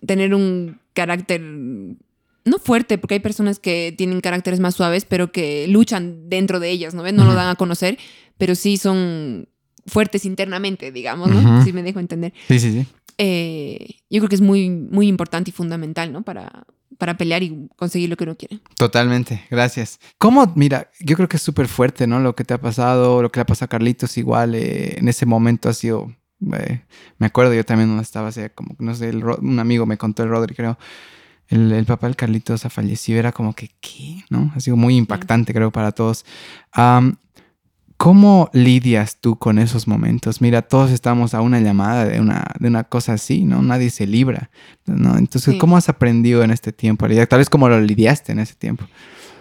tener un carácter no fuerte, porque hay personas que tienen caracteres más suaves, pero que luchan dentro de ellas, ¿no ven? No lo dan a conocer, pero sí son fuertes internamente, digamos, ¿no? Si me dejo entender. Sí, sí, sí. Eh, yo creo que es muy, muy importante y fundamental, ¿no? Para, para pelear y conseguir lo que uno quiere. Totalmente, gracias. ¿Cómo? Mira, yo creo que es súper fuerte, ¿no? Lo que te ha pasado, lo que le ha pasado a Carlitos, igual eh, en ese momento ha sido. eh, me acuerdo, yo también no estaba, así como, no sé, el un amigo me contó el Rodri, creo. El, el papá del Carlitos ha fallecido, era como que, ¿qué? ¿No? Ha sido muy impactante, creo, para todos. Am, ¿Cómo lidias tú con esos momentos? Mira, todos estamos a una llamada de una, de una cosa así, ¿no? Nadie se libra, ¿no? Entonces, ¿cómo has aprendido en este tiempo? Tal vez cómo lo lidiaste en ese tiempo.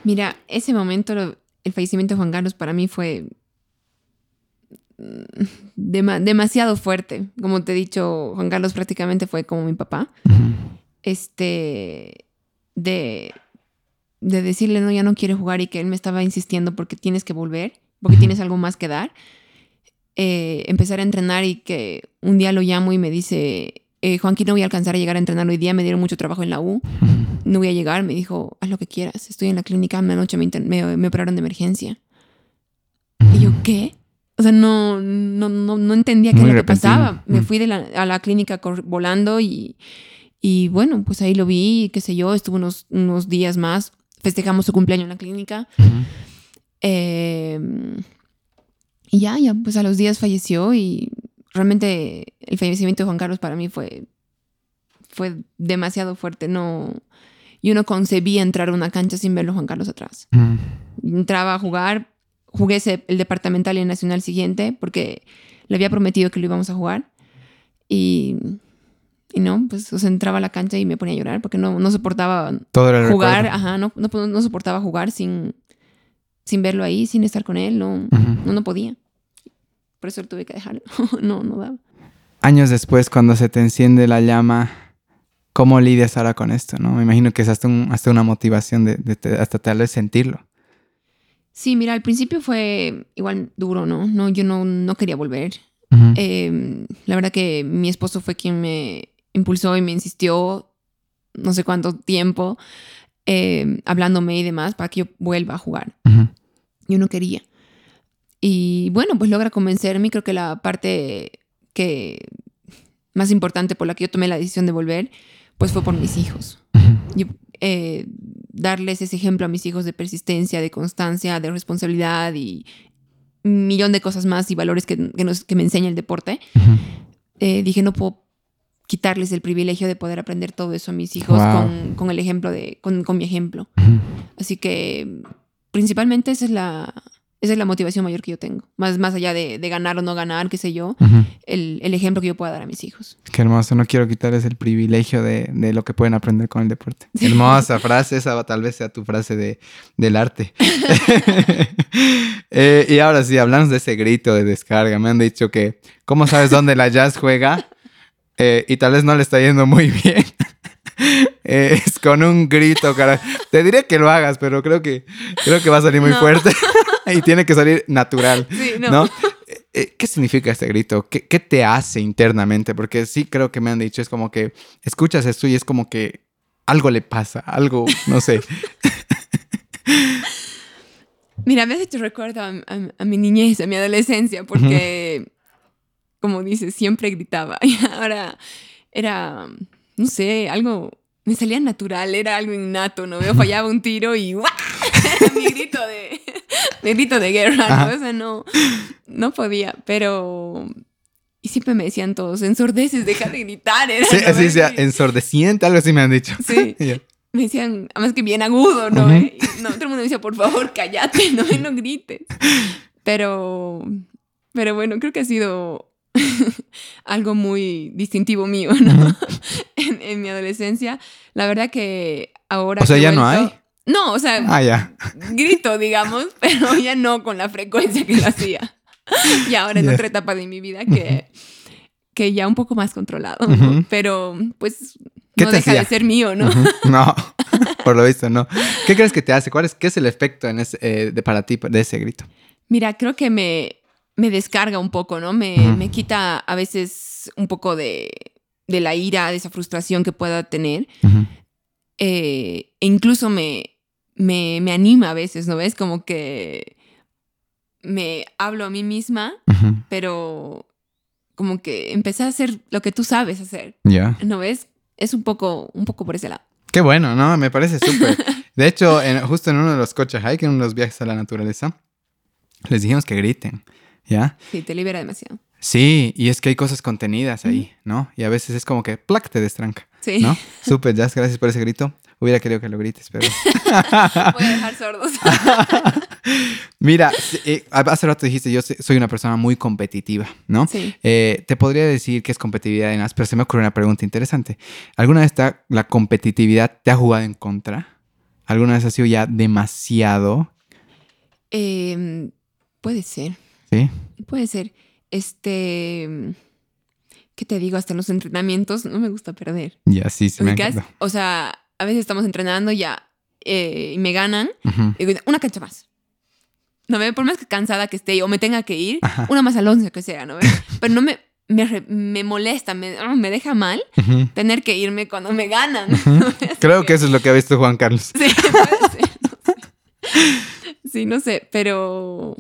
Mira, ese momento, el fallecimiento de Juan Carlos para mí fue mm, demasiado fuerte. Como te he dicho, Juan Carlos prácticamente fue como mi papá. Este, de, de decirle, no, ya no quiere jugar y que él me estaba insistiendo porque tienes que volver porque tienes algo más que dar. Eh, empezar a entrenar y que un día lo llamo y me dice, eh, Juanquín, no voy a alcanzar a llegar a entrenar hoy día, me dieron mucho trabajo en la U, no voy a llegar, me dijo, haz lo que quieras, estoy en la clínica, anoche me, me, operaron de emergencia. Y yo, ¿qué? O sea, no, no, no, entendía qué era lo que pasaba. Me fui de la, a la clínica volando y, y bueno, pues ahí lo vi, qué sé yo, estuvo unos, unos días más, festejamos su cumpleaños en la clínica. Em, y ya, ya, pues a los días falleció y realmente el fallecimiento de Juan Carlos para mí fue, fue demasiado fuerte. No, yo no concebía entrar a una cancha sin verlo Juan Carlos atrás. Mm. Entraba a jugar, jugué el departamental y el nacional siguiente porque le había prometido que lo íbamos a jugar. Y, y no, pues entraba a la cancha y me ponía a llorar porque no, no soportaba jugar, ajá, no, no, no, soportaba jugar sin, sin verlo ahí, sin estar con él, no, no, podía. Por eso tuve que dejarlo. no, no daba. Años después, cuando se te enciende la llama, ¿cómo lidias ahora con esto? ¿no? Me imagino que es hasta, hasta una motivación de, hasta tal vez sentirlo. Sí, mira, al principio fue igual duro, ¿no? no yo no, no quería volver. Em, la verdad que mi esposo fue quien me impulsó y me insistió no sé cuánto tiempo eh, hablándome y demás para que yo vuelva a jugar. Yo no quería. Y bueno, pues logra convencerme. Creo que la parte que más importante por la que yo tomé la decisión de volver, pues fue por mis hijos. Eh, darles ese ejemplo a mis hijos de persistencia, de constancia, de responsabilidad y un millón de cosas más y valores que, que, me enseña el deporte. Eh, dije, no puedo quitarles el privilegio de poder aprender todo eso a mis hijos con, el ejemplo de, con, mi ejemplo. Así que principalmente esa es la, esa es la motivación mayor que yo tengo. Más, más allá de, ganar o no ganar, qué sé yo, el, ejemplo que yo pueda dar a mis hijos. Qué hermoso, no quiero quitarles el privilegio de, lo que pueden aprender con el deporte. Hermosa frase, esa tal vez sea tu frase de, del arte. Eh, y ahora sí, hablamos de ese grito de descarga. Me han dicho que, ¿cómo sabes dónde la jazz juega? Eh, y tal vez no le está yendo muy bien. Eh, es con un grito, cara. Te diré que lo hagas, pero creo que, creo que va a salir muy fuerte y tiene que salir natural. no. Eh, ¿Qué significa este grito? ¿Qué, ¿Qué, te hace internamente? Porque sí creo que me han dicho, es como que escuchas esto y es como que algo le pasa, algo, no sé. Mira, me has hecho recuerdo a, a, mi niñez, a mi adolescencia, porque como dices, siempre gritaba. Y ahora era, no sé, algo, me salía natural, era algo innato, ¿no? Yo fallaba un tiro y mi grito de, mi grito de guerra, ¿no? O sea, no, no podía, pero... Y siempre me decían todos, ensordeces, deja de gritar. sí, así sea, ensordeciente, algo así me han dicho. Sí. me decían, además que bien agudo, ¿no? no, todo el mundo me decía, por favor, cállate, no, no grites. Pero, pero bueno, creo que ha sido algo muy distintivo mío, ¿no? en, mi adolescencia. La verdad que ahora... O sea, ya no hay. No, o sea, ah, ya. grito, digamos, pero ya no con la frecuencia que lo hacía. Y ahora en otra etapa de mi vida que, que ya un poco más controlado, pero pues no deja de ser mío, ¿no? No, por lo visto no. ¿Qué crees que te hace? ¿Cuál es, ¿Qué es el efecto en ese, eh, de, para ti de ese grito? Mira, creo que me, me descarga un poco, ¿no? Me, quita a veces un poco de, la ira, de esa frustración que pueda tener. Eh, e incluso me, me, anima a veces, ¿no ves? Como que me hablo a mí misma, pero como que empecé a hacer lo que tú sabes hacer. Ya. ¿No ves? Es un poco, un poco por ese lado. Qué bueno, ¿no? Me parece súper. De hecho, justo en uno de los coches hike, en uno de los viajes a la naturaleza, les dijimos que griten. ¿Ya? Sí, te libera demasiado. Sí, y es que hay cosas contenidas ahí, ¿no? Y a veces es como que, ¡plac! te destranca. Sí. ¿No? Súper, Jazz, gracias por ese grito. Hubiera querido que lo grites, pero... Voy a dejar sordos. Mira, eh, hace rato dijiste, yo soy una persona muy competitiva, ¿no? Sí. Eh, te podría decir que es competitividad y más, pero se me ocurre una pregunta interesante. ¿Alguna vez la competitividad te ha jugado en contra? ¿Alguna vez ha sido ya demasiado? Em, puede ser. Sí. Puede ser. Este... ¿Qué te digo? Hasta en los entrenamientos no me gusta perder. Ya, sí, sí me O sea, a veces estamos entrenando ya eh, y me ganan. y digo, una cancha más. ¿No ve? Por más que cansada que esté o me tenga que ir, una más al once que sea, ¿no ve? Pero no me, me, molesta, me, oh, me, deja mal tener que irme cuando me ganan. Creo que... eso es lo que ha visto Juan Carlos. Sí, puede ser, Sí, no sé, pero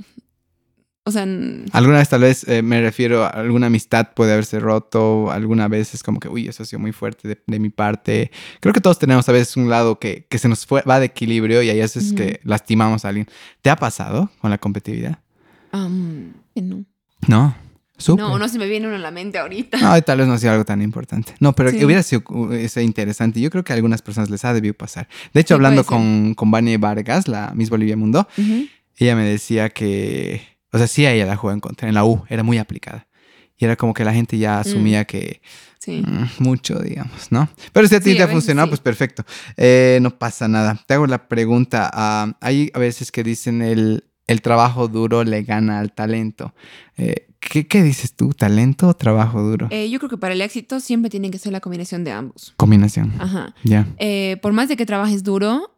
o sea, alguna vez tal vez eh, me refiero a alguna amistad puede haberse roto, alguna vez es como que, uy, eso ha sido muy fuerte de, mi parte. Creo que todos tenemos a veces un lado que, se nos fue, va de equilibrio y ahí veces que lastimamos a alguien. ¿Te ha pasado con la competitividad? Um, no. No. No, no se me viene uno a la mente ahorita. No, tal vez no sea algo tan importante. No, pero hubiera sido uh, interesante. Yo creo que a algunas personas les ha debido pasar. De hecho, hablando con, con Vania Vargas, la Miss Bolivia Mundo, ella me decía que o sea, sí, ella la jugó en contra. En la U era muy aplicada. Y era como que la gente ya asumía mm. que mm, mucho, digamos, ¿no? Pero si a ti te ha funcionado, pues perfecto. Eh, no pasa nada. Te hago la pregunta. Ah, hay a veces que dicen el, el trabajo duro le gana al talento. Eh, ¿qué, dices tú? ¿Talento o trabajo duro? Eh, yo creo que para el éxito siempre tiene que ser la combinación de ambos. Combinación. Ajá. Ya. por más de que trabajes duro,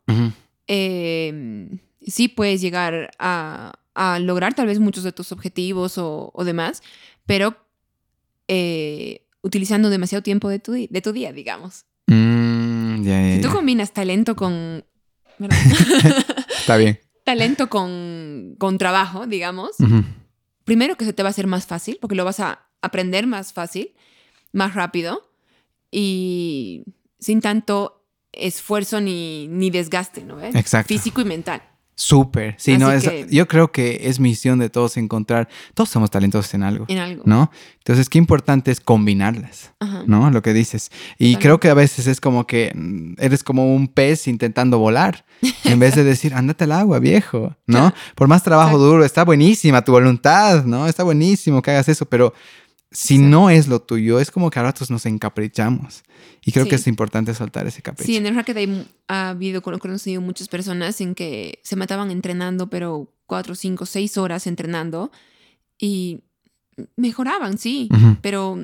sí puedes llegar a, a lograr tal vez muchos de tus objetivos o, demás, pero eh, utilizando demasiado tiempo de tu, de tu día, digamos. Mm, si tú combinas talento con... Está bien. Talento con, con trabajo, digamos. Primero que se te va a hacer más fácil, porque lo vas a aprender más fácil, más rápido y sin tanto esfuerzo ni, ni desgaste, ¿no? Exacto. Físico y mental. Súper, sí, no, es, yo creo que es misión de todos encontrar, todos somos talentosos en algo, en algo. ¿no? Entonces, qué importante es combinarlas, ¿no? Lo que dices. Y creo que a veces es como que eres como un pez intentando volar, en vez de decir, ándate al agua, viejo, ¿no? Por más trabajo duro, está buenísima tu voluntad, ¿no? Está buenísimo que hagas eso, pero si no es lo tuyo, es como que a ratos nos encaprichamos. Y creo que es importante soltar ese capricho. Sí, en el racket ha habido, conocido muchas personas en que se mataban entrenando, pero cuatro, cinco, seis horas entrenando y mejoraban, sí, pero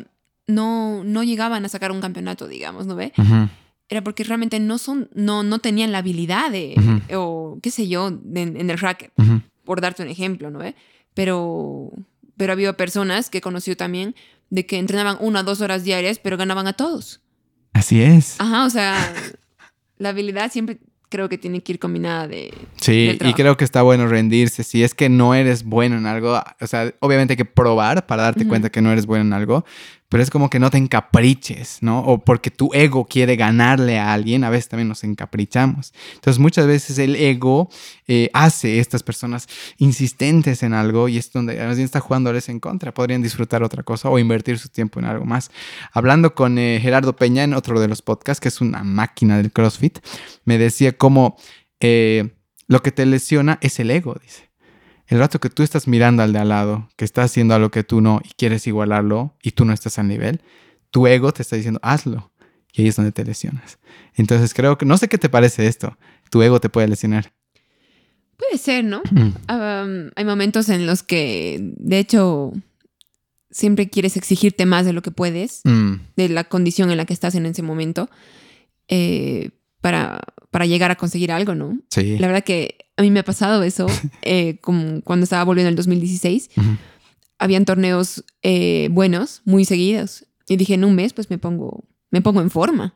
no, no llegaban a sacar un campeonato, digamos, ¿no ve? Era porque realmente no son, no, no tenían la habilidad de, o qué sé yo, en el racket, por darte un ejemplo, ¿no ve? Pero pero había personas que conoció también de que entrenaban una o dos horas diarias, pero ganaban a todos. Así es. Ajá, o sea, la habilidad siempre creo que tiene que ir combinada de... Sí, y creo que está bueno rendirse. Si es que no eres bueno en algo, o sea, obviamente hay que probar para darte cuenta que no eres bueno en algo, pero es como que no te encapriches, ¿no? O porque tu ego quiere ganarle a alguien, a veces también nos encaprichamos. Entonces muchas veces el ego eh, hace estas personas insistentes en algo y es donde más bien está jugándoles en contra. Podrían disfrutar otra cosa o invertir su tiempo en algo más. Hablando con eh, Gerardo Peña en otro de los podcasts, que es una máquina del CrossFit, me decía cómo eh, lo que te lesiona es el ego, dice. El rato que tú estás mirando al de al lado, que está haciendo algo que tú no y quieres igualarlo y tú no estás al nivel, tu ego te está diciendo, hazlo. Y ahí es donde te lesionas. Entonces creo que, no sé qué te parece esto, tu ego te puede lesionar. Puede ser, ¿no? hay momentos en los que, de hecho, siempre quieres exigirte más de lo que puedes, mm. de la condición en la que estás en ese momento, eh, para, para llegar a conseguir algo, ¿no? Sí. La verdad que a mí me ha pasado eso eh, como cuando estaba volviendo en el 2016. Habían torneos eh, buenos, muy seguidos. Y dije, en un mes, pues me pongo, me pongo en forma.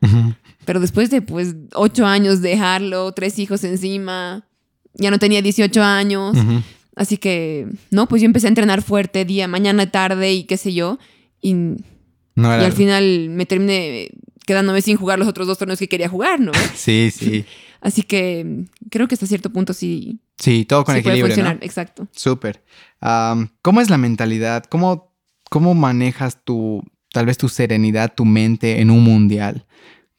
Pero después de pues ocho años dejarlo, tres hijos encima, ya no tenía 18 años. Así que, no, pues yo empecé a entrenar fuerte día, mañana, tarde y qué sé yo. Y, y al final me terminé quedándome sin jugar los otros dos torneos que quería jugar, ¿no? Sí, sí. Así que creo que hasta cierto punto sí. Sí, todo con equilibrio. Puede funcionar, exacto. Súper. ¿Cómo es la mentalidad? ¿Cómo, ¿Cómo manejas tu, tal vez tu serenidad, tu mente en un mundial?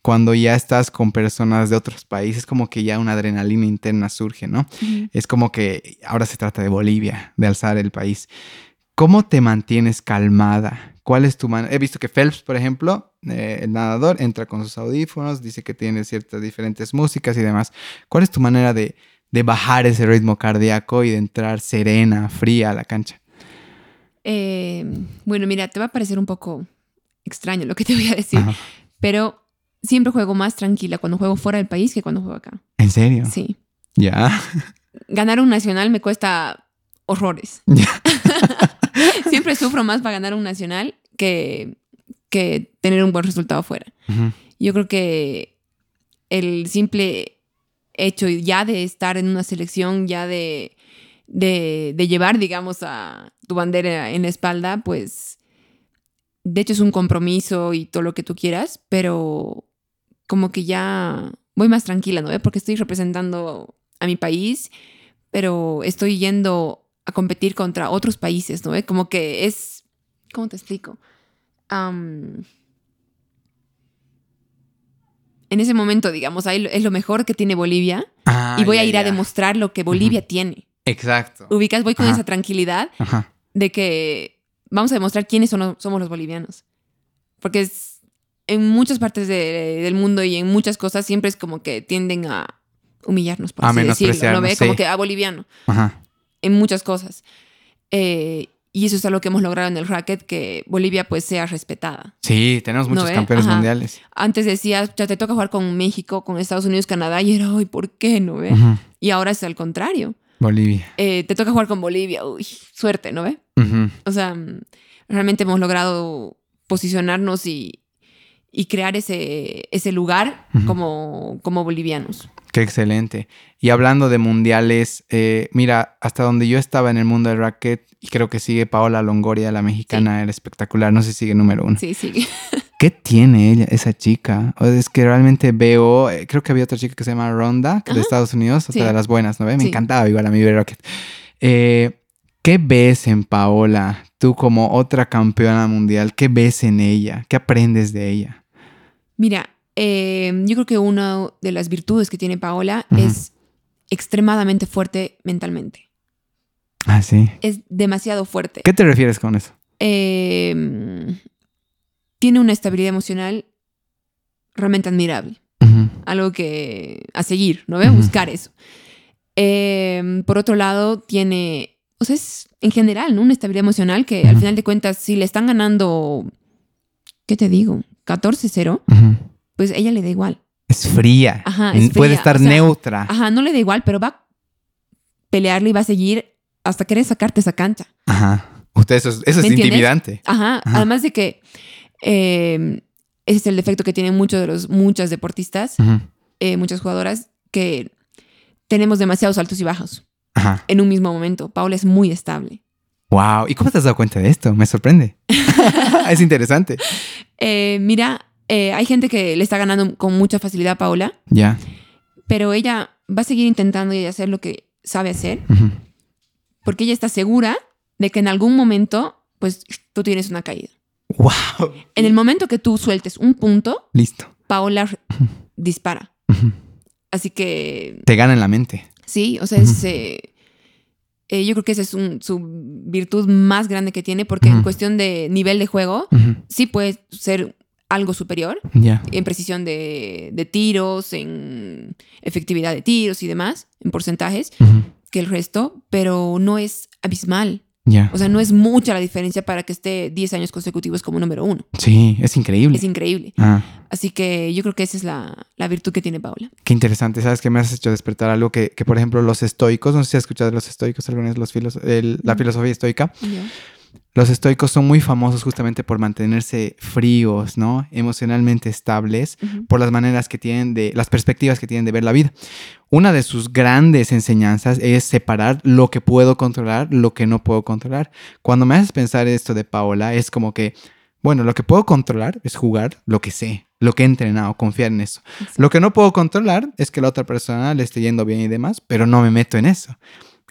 cuando ya estás con personas de otros países, como que ya una adrenalina interna surge, ¿no? Es como que ahora se trata de Bolivia, de alzar el país. ¿Cómo te mantienes calmada? ¿Cuál es tu manera? He visto que Phelps, por ejemplo, eh, el nadador, entra con sus audífonos, dice que tiene ciertas diferentes músicas y demás. ¿Cuál es tu manera de, bajar ese ritmo cardíaco y de entrar serena, fría a la cancha? Eh, bueno, mira, te va a parecer un poco extraño lo que te voy a decir, pero siempre juego más tranquila cuando juego fuera del país que cuando juego acá. ¿En serio? Sí. Ya. Ganar un nacional me cuesta horrores. siempre sufro más para ganar un nacional que, que tener un buen resultado fuera. Yo creo que el simple hecho ya de estar en una selección, ya de, de, de llevar, digamos, a tu bandera en la espalda, pues de hecho es un compromiso y todo lo que tú quieras, pero como que ya voy más tranquila, ¿no? Porque estoy representando a mi país, pero estoy yendo a competir contra otros países, ¿no? Como que es, ¿cómo te explico? En ese momento, digamos, ahí es lo mejor que tiene Bolivia ah, y voy a ir a demostrar lo que Bolivia tiene. Exacto. Ubicas, voy con esa tranquilidad de que vamos a demostrar quiénes son, somos los bolivianos. Porque es, en muchas partes del mundo y en muchas cosas siempre es como que tienden a humillarnos, por así decirlo. ¿no ve? Como que a boliviano. En muchas cosas. Eh, y eso es algo que hemos logrado en el racket, que Bolivia pues sea respetada. Sí, tenemos muchos campeones mundiales. Antes decías, ya te toca jugar con México, con Estados Unidos, Canadá, y era, ay, ¿por qué? ¿No ve? Y ahora es al contrario. Bolivia. Eh, te toca jugar con Bolivia, uy, suerte, ¿no ve? O sea, realmente hemos logrado posicionarnos y, y crear ese, ese lugar como, como bolivianos. Qué excelente. Y hablando de mundiales, eh, mira, hasta donde yo estaba en el mundo del racket, y creo que sigue Paola Longoria, la mexicana, era espectacular. No sé si sigue número uno. Sí, sigue. ¿Qué tiene ella, esa chica? es que realmente veo, eh, creo que había otra chica que se llama Ronda, de Estados Unidos, otra de las buenas, ¿no? Me encantaba igual a mí ver racket. Eh, ¿Qué ves en Paola, tú como otra campeona mundial? ¿Qué ves en ella? ¿Qué aprendes de ella? Mira, Em, yo creo que una de las virtudes que tiene Paola es extremadamente fuerte mentalmente. Ah, sí. Es demasiado fuerte. ¿Qué te refieres con eso? Em, tiene una estabilidad emocional realmente admirable. Algo que a seguir, ¿no ve? Buscar eso. Em, por otro lado, tiene, o sea, es en general, ¿no? Una estabilidad emocional que al final de cuentas, si le están ganando, ¿qué te digo? 14-0 pues ella le da igual. Es fría. Ajá, Puede estar neutra. Ajá, no le da igual, pero va a pelearle y va a seguir hasta querer sacarte esa cancha. Ajá. Usted, eso es, eso es intimidante. Ajá. Además de que em, ese es el defecto que tienen muchos de los, muchas deportistas, eh, muchas jugadoras, que tenemos demasiados altos y bajos Ajá. en un mismo momento. Paula es muy estable. Wow. ¿Y cómo te has dado cuenta de esto? Me sorprende. es interesante. Eh, mira, eh, hay gente que le está ganando con mucha facilidad a Paola. Ya. Pero ella va a seguir intentando y hacer lo que sabe hacer. Porque ella está segura de que en algún momento, pues tú tienes una caída. ¡Wow! En el momento que tú sueltes un punto, listo. Paola dispara. Así que. Te gana en la mente. Sí, o sea, es. Eh, eh, yo creo que esa es su virtud más grande que tiene, porque en cuestión de nivel de juego, sí puede ser algo superior en precisión de, tiros, en efectividad de tiros y demás, en porcentajes, que el resto, pero no es abismal. O sea, no es mucha la diferencia para que esté 10 años consecutivos como número uno. Sí, es increíble. Es increíble. Ah. Así que yo creo que esa es la, virtud que tiene Paula. Qué interesante. ¿Sabes qué me has hecho despertar algo que, por ejemplo, los estoicos, no sé si has escuchado de los estoicos alguna vez, los filos, la filosofía estoica. Los estoicos son muy famosos justamente por mantenerse fríos, ¿no? Emocionalmente estables, por las maneras que tienen de, las perspectivas que tienen de ver la vida. Una de sus grandes enseñanzas es separar lo que puedo controlar, lo que no puedo controlar. Cuando me haces pensar esto de Paola, es como que, bueno, lo que puedo controlar es jugar lo que sé, lo que he entrenado, confiar en eso. Lo que no puedo controlar es que la otra persona le esté yendo bien y demás, pero no me meto en eso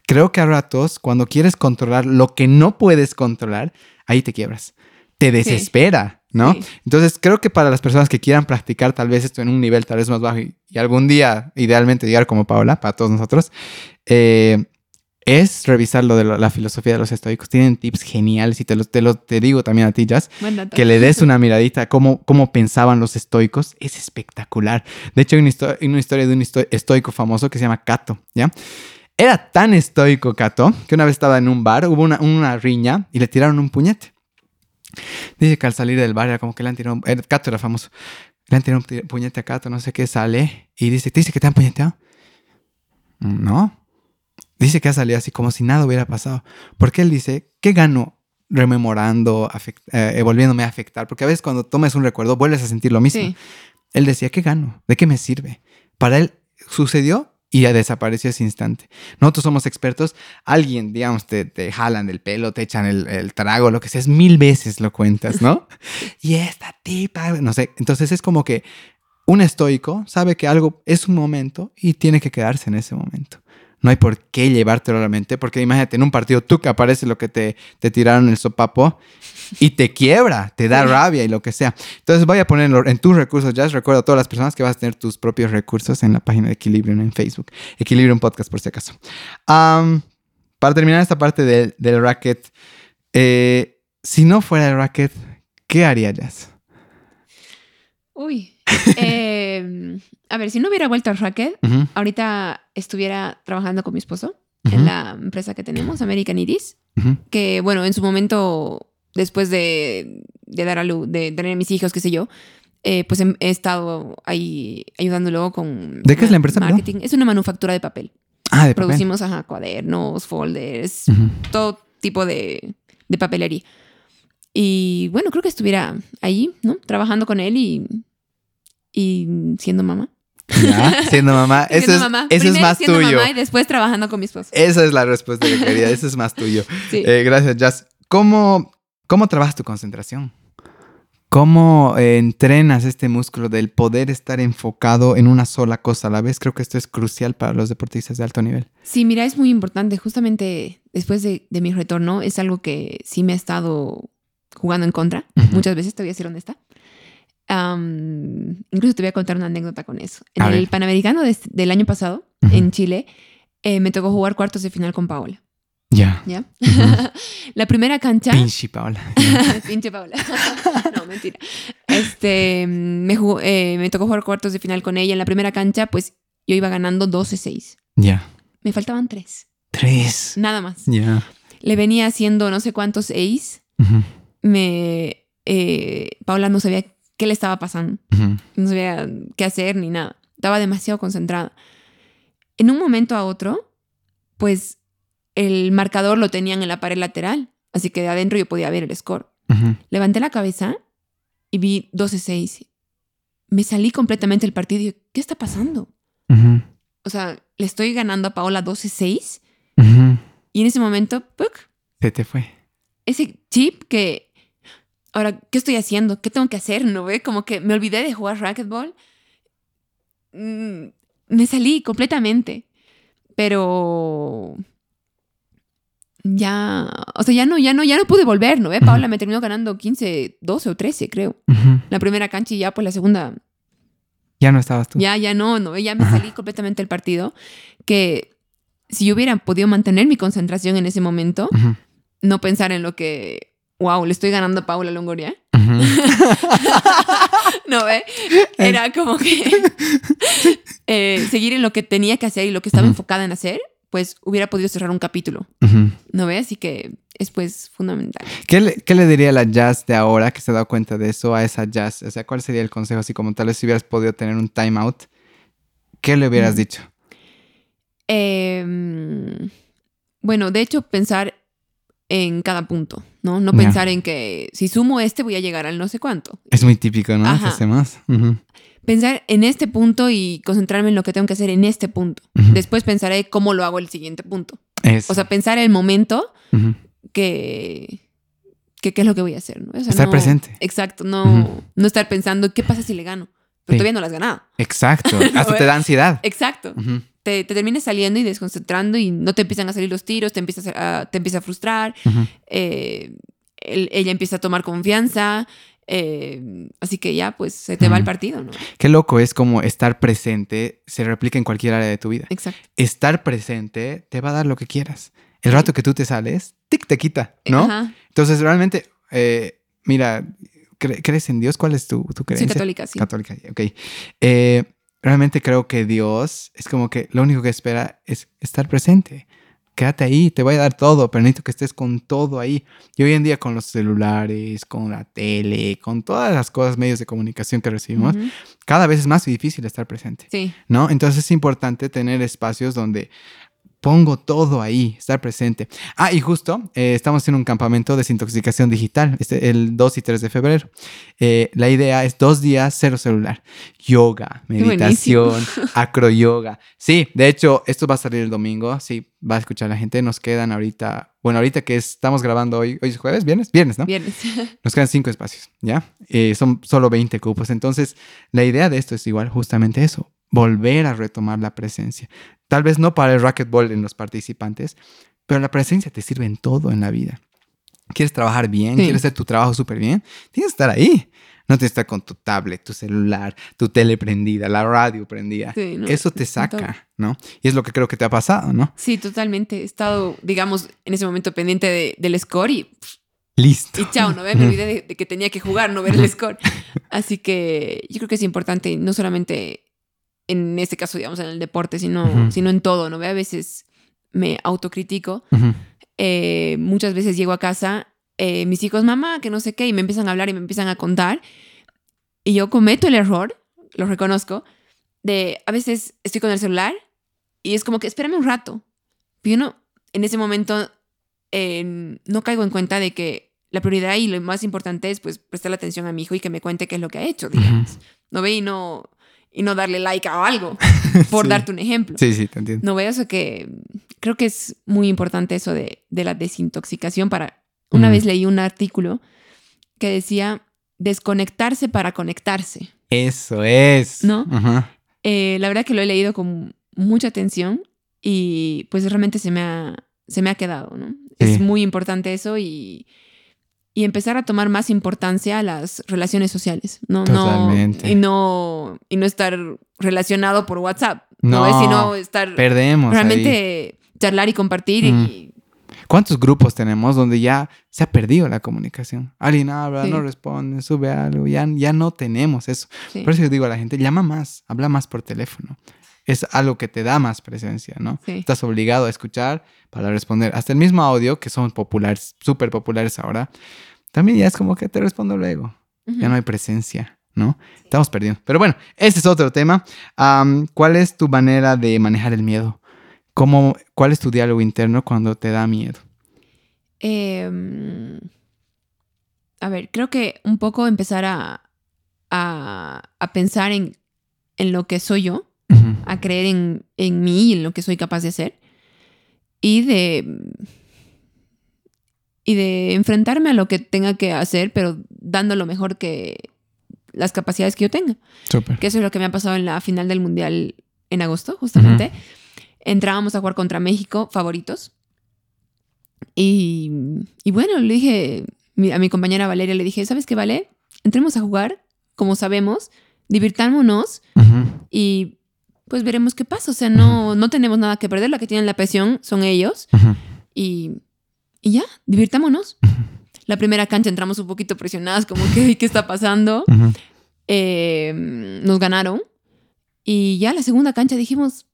creo que a ratos, cuando quieres controlar lo que no puedes controlar, ahí te quiebras. Te desespera. ¿no? Sí. Entonces, creo que para las personas que quieran practicar tal vez esto en un nivel tal vez más bajo y, y algún día, idealmente, llegar como Paola, para todos nosotros, eh, es revisar lo de la, la filosofía de los estoicos. Tienen tips geniales y te los te, lo- te digo también a ti, Jazz, que le des una miradita a cómo, cómo pensaban los estoicos. Es espectacular. De hecho, hay una, histo- hay una historia de un estoico famoso que se llama Cato, ¿ya? Era tan estoico Cato que una vez estaba en un bar, hubo una, una riña y le tiraron un puñete. Dice que al salir del bar era como que le han tirado era- Cato era famoso. Le han tirado un puñete a Cato, no sé qué, sale y dice, ¿te dice que te han puñeteado? No. Dice que ha salido así como si nada hubiera pasado. Porque él dice, ¿qué gano rememorando, afect- eh, volviéndome a afectar? Porque a veces cuando tomes un recuerdo vuelves a sentir lo mismo. Sí. Él decía, ¿qué gano? ¿De qué me sirve? Para él sucedió y ya desapareció ese instante. Nosotros somos expertos. Alguien, digamos, te, te jalan del pelo, te echan el, el trago, lo que sea. Es mil veces lo cuentas, ¿no? y esta tipa, no sé. Entonces es como que un estoico sabe que algo es un momento y tiene que quedarse en ese momento. No hay por qué llevártelo a la mente, porque imagínate, en un partido tú que aparece lo que te, te tiraron el sopapo y te quiebra, te da rabia y lo que sea. Entonces voy a ponerlo en tus recursos. Ya recuerdo a todas las personas que vas a tener tus propios recursos en la página de Equilibrium en Facebook. Equilibrium Podcast, por si acaso. Para terminar esta parte del, del racket, eh, si no fuera el racket, ¿qué haría Jazz? Uy. Eh, a ver, si no hubiera vuelto al racket, Ujú, ahorita estuviera trabajando con mi esposo en la empresa que tenemos, American Iris, que bueno, en su momento, después de, de dar a luz, de tener a mis hijos, qué sé yo, eh, pues he, he estado ahí ayudándolo con... ¿De qué es la empresa? Marketing. Es una manufactura de papel. Ah, de papel. Producimos ajá, cuadernos, folders, todo tipo de, de papelería. Y bueno, creo que estuviera ahí, ¿no? Trabajando con él y, y siendo mamá. Ya, siendo mamá. Eso, Siendo es, mamá. eso es Primero más siendo tuyo. mamá y después trabajando con mi esposo. Esa es la respuesta que quería. Eso es más tuyo. Sí. Eh, gracias, Jazz. ¿Cómo, ¿Cómo trabajas tu concentración? ¿Cómo eh, entrenas este músculo del poder estar enfocado en una sola cosa a la vez? Creo que esto es crucial para los deportistas de alto nivel. Sí, mira, es muy importante. Justamente después de, de mi retorno, es algo que sí me ha estado jugando en contra. Muchas veces, te voy a decir honesta. Incluso te voy a contar una anécdota con eso. En A el ver. Panamericano de- del año pasado, Ujú. en Chile, eh, me tocó jugar cuartos de final con Paola. Ya. La primera cancha. Pinche Paola. Pinche Paola. no, mentira. Este, me, jugó- eh, me tocó jugar cuartos de final con ella. En la primera cancha, pues yo iba ganando 12-6. Ya. Me faltaban tres. Tres. Nada más. Ya. Le venía haciendo no sé cuántos. Ujú. Me, eh, Paola no sabía qué le estaba pasando. No sabía qué hacer ni nada. Estaba demasiado concentrada. En un momento a otro, pues el marcador lo tenían en la pared lateral. Así que de adentro yo podía ver el score. Levanté la cabeza y vi 12-6. Me salí completamente del partido y dije, ¿qué está pasando? O sea, le estoy ganando a Paola 12-6 Ujú. y en ese momento, ¡puc! Se te fue. ese chip que, ahora, ¿qué estoy haciendo? ¿Qué tengo que hacer? ¿No ve? Como que me olvidé de jugar racquetball. Mm, me salí completamente. Pero ya, o sea, ya no, ya no, ya no pude volver, ¿no ve? Ujú. Paola me terminó ganando 15, 12 o 13, creo. La primera cancha y ya pues la segunda Ya no estabas tú. Ya, ya no, no, ya me salí completamente del partido. Que si yo hubiera podido mantener mi concentración en ese momento, no pensar en lo que, wow, le estoy ganando a Paula Longoria. Ujú. No, ¿ve? Era como que eh, seguir en lo que tenía que hacer y lo que estaba enfocada en hacer, pues hubiera podido cerrar un capítulo. ¿no ve? Así que es pues fundamental. ¿Qué le, qué le diría a la jazz de ahora que se ha dado cuenta de eso a esa jazz? O sea, ¿cuál sería el consejo? Así como tal vez si hubieras podido tener un timeout, ¿qué le hubieras Mm. dicho? Eh, bueno, de hecho, pensar en cada punto, ¿no? No pensar en que si sumo este voy a llegar al no sé cuánto. Es muy típico, ¿no? Ajá. Ujú. Pensar en este punto y concentrarme en lo que tengo que hacer en este punto. Después pensaré cómo lo hago el siguiente punto. Eso. O sea, pensar el momento que, que qué es lo que voy a hacer, ¿no? O sea, Estar no- presente. Exacto, no, no estar pensando qué pasa si le gano. Pero Sí. todavía no lo has ganado. Exacto. Hasta te da ansiedad. Exacto. Te, te terminas saliendo y desconcentrando y no te empiezan a salir los tiros, te empieza a, te empieza a frustrar, eh, él- ella empieza a tomar confianza, Eh, así que ya, pues se te va el partido, ¿no? Qué loco es como estar presente se replica en cualquier área de tu vida. Exacto. Estar presente te va a dar lo que quieras. El rato que tú te sales, tic, te quita, ¿no? Entonces, realmente, eh, mira, cre- ¿crees en Dios? ¿Cuál es tu, tu Soy creencia? católica, sí. Católica, ok. Eh, realmente creo que Dios es como que lo único que espera es estar presente. Quédate ahí, te voy a dar todo, pero necesito que estés con todo ahí. Y hoy en día con los celulares, con la tele, con todas las cosas, medios de comunicación que recibimos, cada vez es más difícil estar presente, Sí. ¿no? Entonces es importante tener espacios donde pongo todo ahí, estar presente. Ah, y justo eh, estamos en un campamento de desintoxicación digital, este, el 2 y 3 de febrero. Eh, la idea es dos días cero celular. Yoga, meditación, acroyoga. Sí, de hecho, esto va a salir el domingo. Sí, va a escuchar la gente. Nos quedan ahorita, bueno, ahorita que estamos grabando hoy, hoy es jueves, viernes, viernes, ¿no? Viernes. Nos quedan cinco espacios, ¿ya? Eh, son solo 20 cupos. Entonces, la idea de esto es igual justamente eso, volver a retomar la presencia. Tal vez no para el racquetball en los participantes, pero la presencia te sirve en todo en la vida. ¿Quieres trabajar bien? Sí. ¿Quieres hacer tu trabajo súper bien? Tienes que estar ahí. No tienes que estar con tu tablet, tu celular, tu tele prendida, la radio prendida. Sí, no, Eso te saca, ¿no? Y es lo que creo que te ha pasado, ¿no? Sí, totalmente. He estado, digamos, en ese momento pendiente de- del score y, Listo. y chao, ¿no? Me olvidé de, de que tenía que jugar, no ver el score. Así que yo creo que es importante, no solamente en este caso, digamos, en el deporte, sino, Ujú. sino en todo, ¿no? A veces me autocritico. Ujú. Eh, muchas veces llego a casa, eh, mis hijos, mamá, que no sé qué, y me empiezan a hablar y me empiezan a contar. Y yo cometo el error, lo reconozco, de a veces estoy con el celular y es como que espérame un rato. Pero yo no, en ese momento eh, no caigo en cuenta de que la prioridad y lo más importante es pues prestarle atención a mi hijo y que me cuente qué es lo que ha hecho, digamos. No ve y no, y no darle like a algo, por Sí. darte un ejemplo. Sí, sí, te entiendo. No veo eso que creo que es muy importante eso de, de la desintoxicación para... Una vez leí un artículo que decía desconectarse para conectarse. Eso es. ¿No? Ajá. Eh, la verdad que lo he leído con mucha atención y pues realmente se me ha, se me ha quedado, ¿no? Sí. Es muy importante eso y, y empezar a tomar más importancia a las relaciones sociales, ¿no? Totalmente. No, y, no, y no estar relacionado por WhatsApp, no, No, sino estar Perdemos. ahí. realmente charlar y compartir Mm. y ¿Cuántos grupos tenemos donde ya se ha perdido la comunicación? Alguien habla, Sí. no responde, sube algo, ya, ya no tenemos eso. sí, Por eso yo digo a la gente, llama más, habla más por teléfono. Es algo que te da más presencia, ¿no? Sí. Estás obligado a escuchar para responder. Hasta el mismo audio, que son populares, súper populares ahora, también ya es como que te respondo luego. Ya no hay presencia, ¿no? Estamos perdiendo. Pero bueno, ese es otro tema. ¿Cuál es tu manera de manejar el miedo? ¿Cómo, ¿Cuál es tu diálogo interno cuando te da miedo? Em, a ver, creo que un poco empezar a, a, a pensar en, en lo que soy yo. A creer en, en mí y en lo que soy capaz de hacer. Y de. Y de enfrentarme a lo que tenga que hacer, pero dando lo mejor que las capacidades que yo tenga. Súper. Que eso es lo que me ha pasado en la final del Mundial en agosto, justamente. Entrábamos a jugar contra México, favoritos. Y, y bueno, le dije a mi compañera Valeria, le dije, ¿sabes qué, Vale? Entremos a jugar, como sabemos, divirtámonos Ujú. y pues veremos qué pasa. O sea, no, no tenemos nada que perder. La que tienen la presión son ellos. Ujú. Y, y ya, divirtámonos. La primera cancha entramos un poquito presionadas, como que, ¿qué está pasando? Eh, nos ganaron. Y ya la segunda cancha dijimos,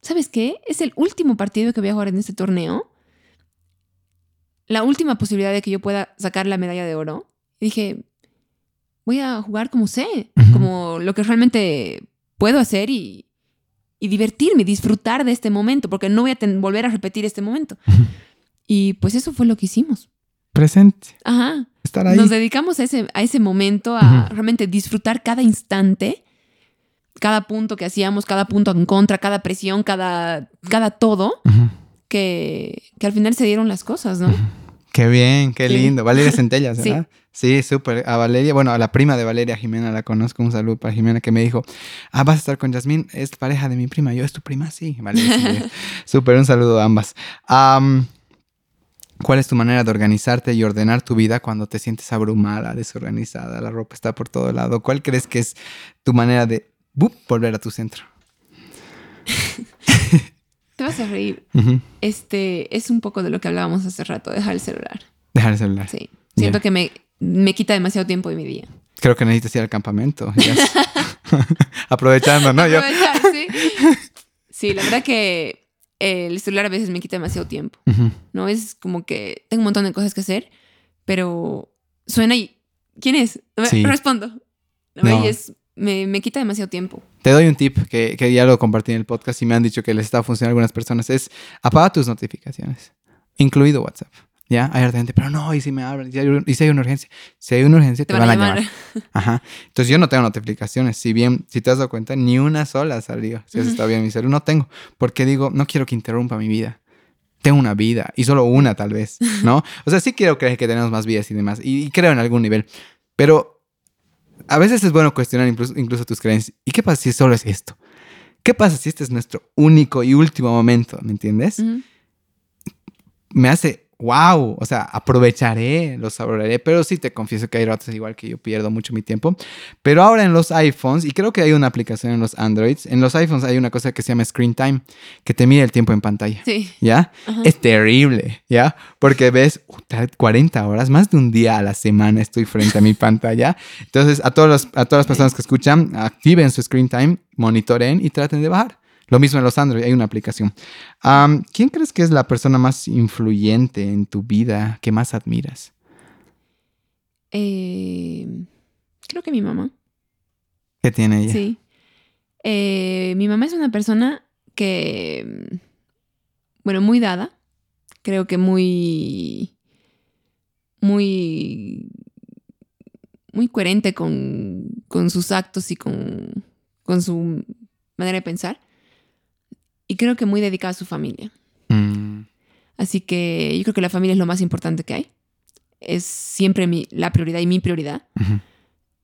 ¿sabes qué? Es el último partido que voy a jugar en este torneo. La última posibilidad de que yo pueda sacar la medalla de oro. Y dije, voy a jugar como sé, como lo que realmente puedo hacer y, y divertirme, disfrutar de este momento, porque no voy a volver a repetir este momento. Y pues eso fue lo que hicimos. Presente. Ajá. Estar ahí. Nos dedicamos a ese, a ese momento, a realmente disfrutar cada instante, cada punto que hacíamos, cada punto en contra, cada presión, cada, cada todo, que, que al final se dieron las cosas, ¿no? Qué bien, qué Sí. lindo. Valeria Centellas. ¿verdad? Sí, súper. A Valeria, bueno, a la prima de Valeria, Jimena, la conozco. Un saludo para Jimena que me dijo, ah, vas a estar con Yasmín, es pareja de mi prima. Yo, ¿es tu prima? Sí, Valeria. Súper, un saludo a ambas. Am, ¿Cuál es tu manera de organizarte y ordenar tu vida cuando te sientes abrumada, desorganizada, la ropa está por todo lado? ¿Cuál crees que es tu manera de volver a tu centro? Te vas a reír. Este es un poco de lo que hablábamos hace rato, dejar el celular. Dejar el celular. Sí. Siento que me, me quita demasiado tiempo de mi día. Creo que necesitas ir al campamento. Aprovechando, ¿no? Aprovechar, sí. Sí, la verdad que el celular a veces me quita demasiado tiempo. ¿No? Es como que tengo un montón de cosas que hacer, pero suena y. ¿Quién es? Sí. Respondo. No. Y es, me, me, quita demasiado tiempo. Te doy un tip que, que, ya lo compartí en el podcast y me han dicho que les está funcionando a algunas personas. Es apaga tus notificaciones, incluido WhatsApp. ¿Ya? Hay gente, pero no, y si me hablan, y si hay una urgencia. Si hay una urgencia, te, van, a llamar. Ajá. Entonces yo no tengo notificaciones. Si bien, si te has dado cuenta, ni una sola salió. Si has estado bien en mi celular, no tengo. Porque digo, no quiero que interrumpa mi vida. Tengo una vida, y solo una tal vez, ¿no? O sea, sí quiero creer que tenemos más vidas y demás, y, creo en algún nivel. Pero a veces es bueno cuestionar incluso, incluso tus creencias. ¿Y qué pasa si solo es esto? ¿Qué pasa si este es nuestro único y último momento? ¿Me entiendes? Me hace wow, o sea, aprovecharé, lo saborearé, pero sí te confieso que hay ratos igual que yo pierdo mucho mi tiempo. Pero ahora en los iPhones, y creo que hay una aplicación en los Androids, en los iPhones hay una cosa que se llama Screen Time, que te mide el tiempo en pantalla. Sí. ¿Ya? Es terrible, ¿ya? Porque ves 40 horas, más de un día a la semana estoy frente a mi pantalla. Entonces, a, todos a todas las personas que escuchan, activen su Screen Time, monitoren y traten de bajar. Lo mismo en los Android, hay una aplicación. ¿Quién crees que es la persona más influyente en tu vida que más admiras? Eh, creo que mi mamá. ¿Qué tiene ella? Sí. Eh, mi mamá es una persona que, bueno, muy dada. Creo que muy, muy, muy coherente con, con sus actos y con, con su manera de pensar y creo que muy dedicada a su familia. Mm. Así que yo creo que la familia es lo más importante que hay. Es siempre mi, la prioridad y mi prioridad.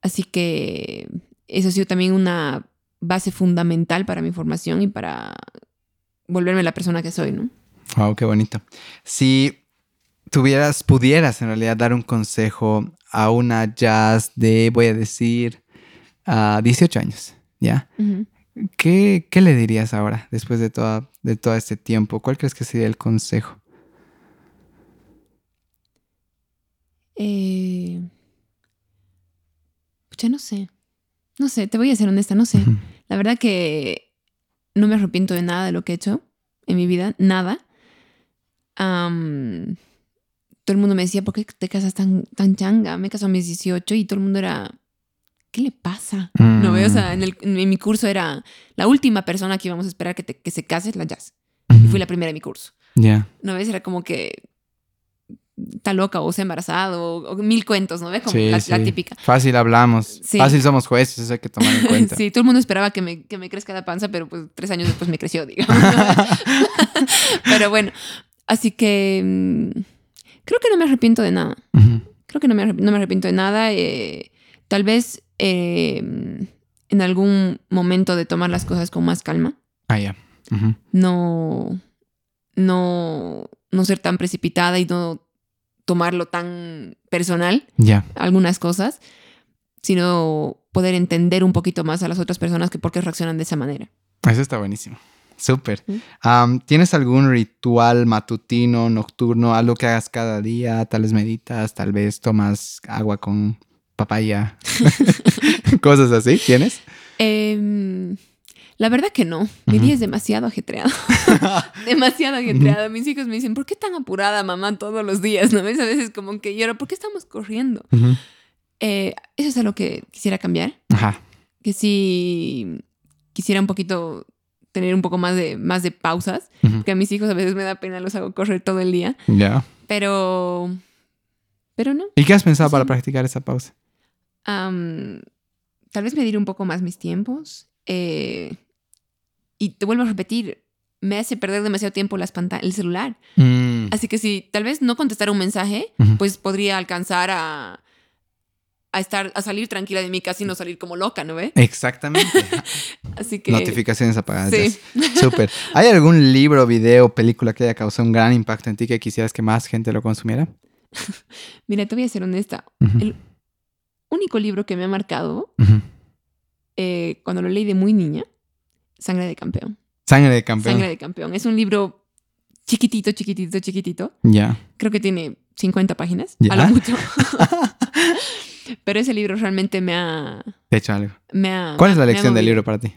Así que eso ha sido también una base fundamental para mi formación y para volverme la persona que soy, ¿no? Wow, qué bonito. Si tuvieras, pudieras en realidad dar un consejo a una jazz de, voy a decir, a 18 años, ¿ya? ¿Qué, le dirías ahora, después de, toda, de todo este tiempo? ¿Cuál crees que sería el consejo? Eh, ya no sé. No sé, te voy a ser honesta, no sé. La verdad que no me arrepiento de nada de lo que he hecho en mi vida, nada. todo el mundo me decía, ¿por qué te casas tan, tan changa? Me casé a mis 18 y todo el mundo era, ¿qué le pasa? No veo, o sea, en, mi curso era la última persona que íbamos a esperar que, que se case es la jazz. Y fui la primera de mi curso. Ya. ¿No ves? Era como que está loca o se ha embarazado o, mil cuentos, ¿no ves? Como la, típica. Fácil hablamos. Fácil somos jueces, eso hay que tomar en cuenta. sí, todo el mundo esperaba que me, que me crezca la panza, pero pues tres años después me creció, digamos. pero bueno, así que mm, creo que no me arrepiento de nada. Creo que no me, no me arrepiento de nada. Eh, tal vez Em, en algún momento de tomar las cosas con más calma. Ah, ya. No, no, no ser tan precipitada y no tomarlo tan personal. Ya. Algunas cosas, sino poder entender un poquito más a las otras personas que por qué reaccionan de esa manera. Eso está buenísimo. Súper. ¿Tienes algún ritual matutino, nocturno, algo que hagas cada día? Tal vez meditas, tal vez tomas agua con papaya, cosas así, ¿tienes? Em, la verdad que no. Mi día es demasiado ajetreado. demasiado ajetreado. Mis hijos me dicen, ¿por qué tan apurada, mamá, todos los días? ¿No ves? A veces como que lloro, ¿por qué estamos corriendo? Eh, eso es algo que quisiera cambiar. Ajá. Que si quisiera un poquito tener un poco más de, más de pausas, que a mis hijos a veces me da pena, los hago correr todo el día. Ya. Pero, pero no. ¿Y qué has pensado para practicar esa pausa? Tal vez medir un poco más mis tiempos. Eh, y te vuelvo a repetir, me hace perder demasiado tiempo las el celular. Mm. Así que si tal vez no contestar un mensaje, pues podría alcanzar a, a estar, a salir tranquila de mi casa y no salir como loca, ¿no ve? Exactamente. Así que. Notificaciones apagadas. Sí. Súper. ¿Hay algún libro, video, película que haya causado un gran impacto en ti que quisieras que más gente lo consumiera? Mira, te voy a ser honesta. El único libro que me ha marcado eh, cuando lo leí de muy niña, Sangre de Campeón. Sangre de campeón. Sangre de Campeón. Es un libro chiquitito, chiquitito, chiquitito. Ya. Creo que tiene 50 páginas, ¿Ya? a lo mucho. Pero ese libro realmente me ha... Te he hecho algo. me ha- ¿Cuál es la lección del libro para ti?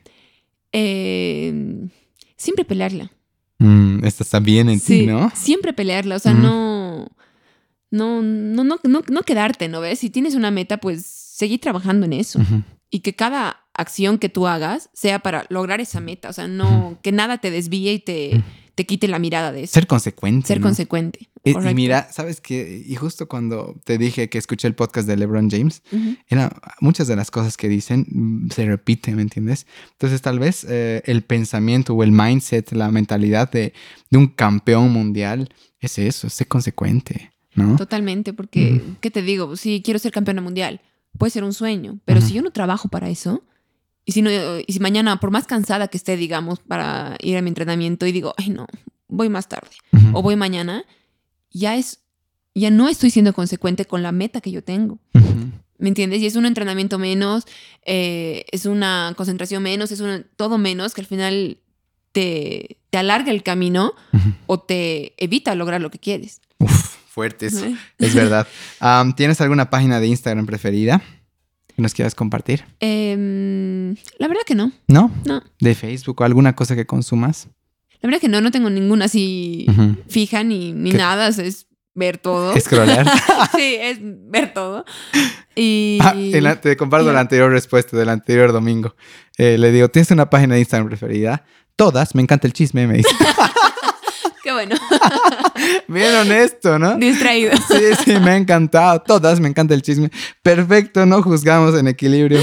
Eh, siempre pelearla. Mm, esta está bien en Sí, ti, ¿no? Siempre pelearla, o sea, no, no, no, no, no, no quedarte, ¿no ves? Si tienes una meta, pues seguir trabajando en eso. Y que cada acción que tú hagas sea para lograr esa meta. O sea, no, que nada te desvíe y te, te quite la mirada de eso. Ser consecuente. Ser ¿no? consecuente. Y- mira, ¿sabes qué? Y justo cuando te dije que escuché el podcast de LeBron James, era, muchas de las cosas que dicen mm, se repiten, ¿me entiendes? Entonces tal vez eh, el pensamiento o el mindset, la mentalidad de, de un campeón mundial es eso, ser consecuente, ¿no? Totalmente, porque. ¿qué te digo? Si quiero ser campeona mundial, puede ser un sueño, pero si yo no trabajo para eso, y si, no, y si mañana, por más cansada que esté, digamos, para ir a mi entrenamiento y digo, ay no, voy más tarde o voy mañana, ya es, ya no estoy siendo consecuente con la meta que yo tengo. ¿Me entiendes? Y es un entrenamiento menos, eh, es una concentración menos, es un, todo menos que al final te, te alarga el camino o te evita lograr lo que quieres. Uf, fuerte eso. ¿Eh? Es verdad. Am, ¿Tienes alguna página de Instagram preferida que nos quieras compartir? Em, la verdad que no, ¿No? no. ¿De Facebook o alguna cosa que consumas? La verdad que no, no tengo ninguna así fija ni, ni nada, o sea, es ver todo. Scrollear. sí, es ver todo. Y... Ah, la- te comparto la anterior respuesta del anterior domingo. Eh, le digo, ¿tienes una página de Instagram preferida? Todas, me encanta el chisme, me dice. Qué bueno, Bien honesto, ¿no? distraído. Sí, sí, me ha encantado. Todas, me encanta el chisme. Perfecto, no juzgamos en equilibrio.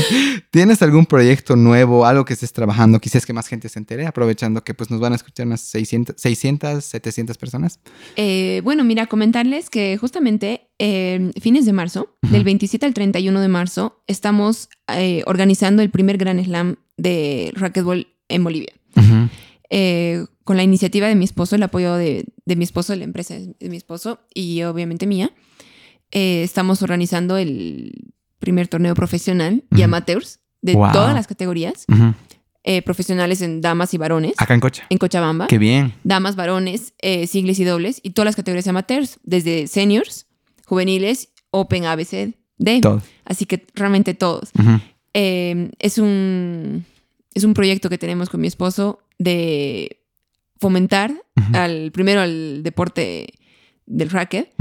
¿Tienes algún proyecto nuevo, algo que estés trabajando? Quizás que más gente se entere, aprovechando que pues nos van a escuchar unas 600, 600 700 personas. Eh, bueno, mira, comentarles que justamente eh, fines de marzo, del 27 al 31 de marzo, estamos eh, organizando el primer Gran Slam de racquetball en Bolivia. Eh, con la iniciativa de mi esposo, el apoyo de, de mi esposo, de la empresa de mi esposo y obviamente mía, eh, estamos organizando el primer torneo profesional y amateurs de Wow. todas las categorías, eh, profesionales en damas y varones, Acá en Cocha. en Cochabamba, Qué bien. damas, varones, eh, singles y dobles, y todas las categorías amateurs, desde seniors, juveniles, Open, ABC, D. Todo. Así que realmente todos. Eh, es, un, es un proyecto que tenemos con mi esposo de fomentar al primero al deporte del racket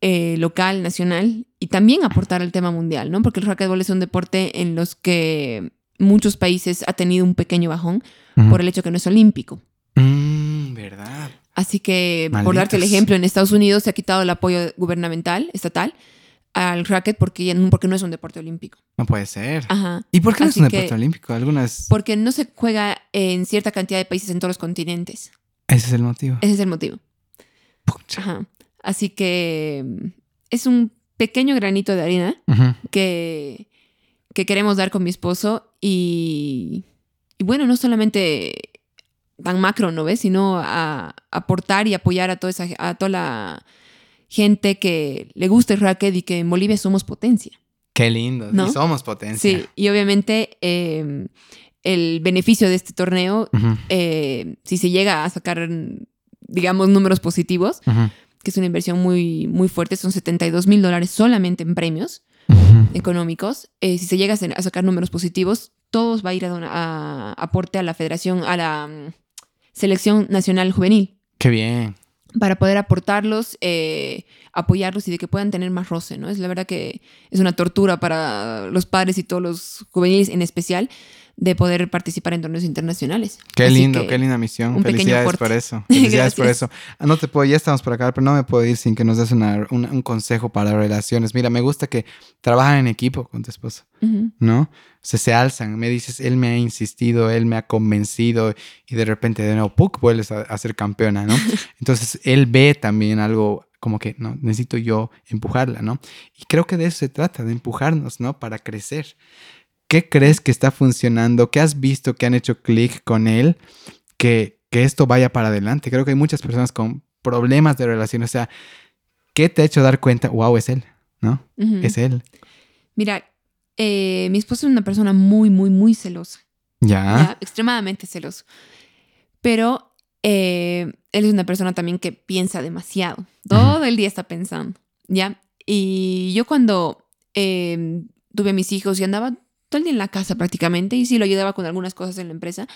eh, local, nacional y también aportar al tema mundial, ¿no? Porque el racquetball es un deporte en los que muchos países ha tenido un pequeño bajón por el hecho que no es olímpico. Mm, verdad. Así que, por darte el Malditos. ejemplo, en Estados Unidos se ha quitado el apoyo gubernamental, estatal, al racket porque, porque no es un deporte olímpico. No puede ser. Ajá. ¿Y por qué no es un deporte olímpico? Algunas. Porque no se juega en cierta cantidad de países en todos los continentes. Ese es el motivo. Ese es el motivo. Pucha. Ajá. Así que mm, es un pequeño granito de arena Ujú. que, que queremos dar con mi esposo y, y bueno, no solamente tan macro, ¿no ves? Sino a, aportar y apoyar a toda, esa, a toda la gente que le gusta el racket y que en Bolivia somos potencia. Qué lindo. ¿No? Y somos potencia. Sí, y obviamente eh, el beneficio de este torneo, eh, si se llega a sacar, digamos, números positivos, que es una inversión muy, muy fuerte, son 72 mil dólares solamente en premios económicos. Eh, si se llega a sa- a sacar números positivos, todos va a ir a, dona- a aporte a la federación, a la mm, selección nacional juvenil, Qué bien. para poder aportarlos, eh, apoyarlos y de que puedan tener más roce, ¿no? Es la verdad que es una tortura para los padres y todos los juveniles en especial de poder participar en torneos internacionales. Qué Así lindo, qué linda misión. Felicidades por eso. Felicidades por Gracias. eso. Ah, No te puedo, ya estamos por acá, pero no me puedo ir sin que nos des una- una- un consejo para relaciones. Mira, me gusta que trabajan en equipo con tu esposo, Ujú. ¿no? O sea, se alzan. Me dices, él me ha insistido, él me ha convencido y de repente de nuevo, ¡puc! vuelves a, a ser campeona, ¿no? Entonces, él ve también algo como que no, necesito yo empujarla, ¿no? Y creo que de eso se trata, de empujarnos, ¿no? Para crecer. ¿Qué crees que está funcionando? ¿Qué has visto que han hecho clic con él? Que, que esto vaya para adelante. Creo que hay muchas personas con problemas de relación. O sea, ¿qué te ha hecho dar cuenta? Wow, es él, ¿no? Es él. Mira, eh, mi esposo es una persona muy, muy, muy celosa. Ya. extremadamente celoso. Pero eh, él es una persona también que piensa demasiado. Todo el día está pensando, ¿ya? Y yo cuando em, tuve a mis hijos y andaba todo el día en la casa prácticamente, y sí lo ayudaba con algunas cosas en la empresa,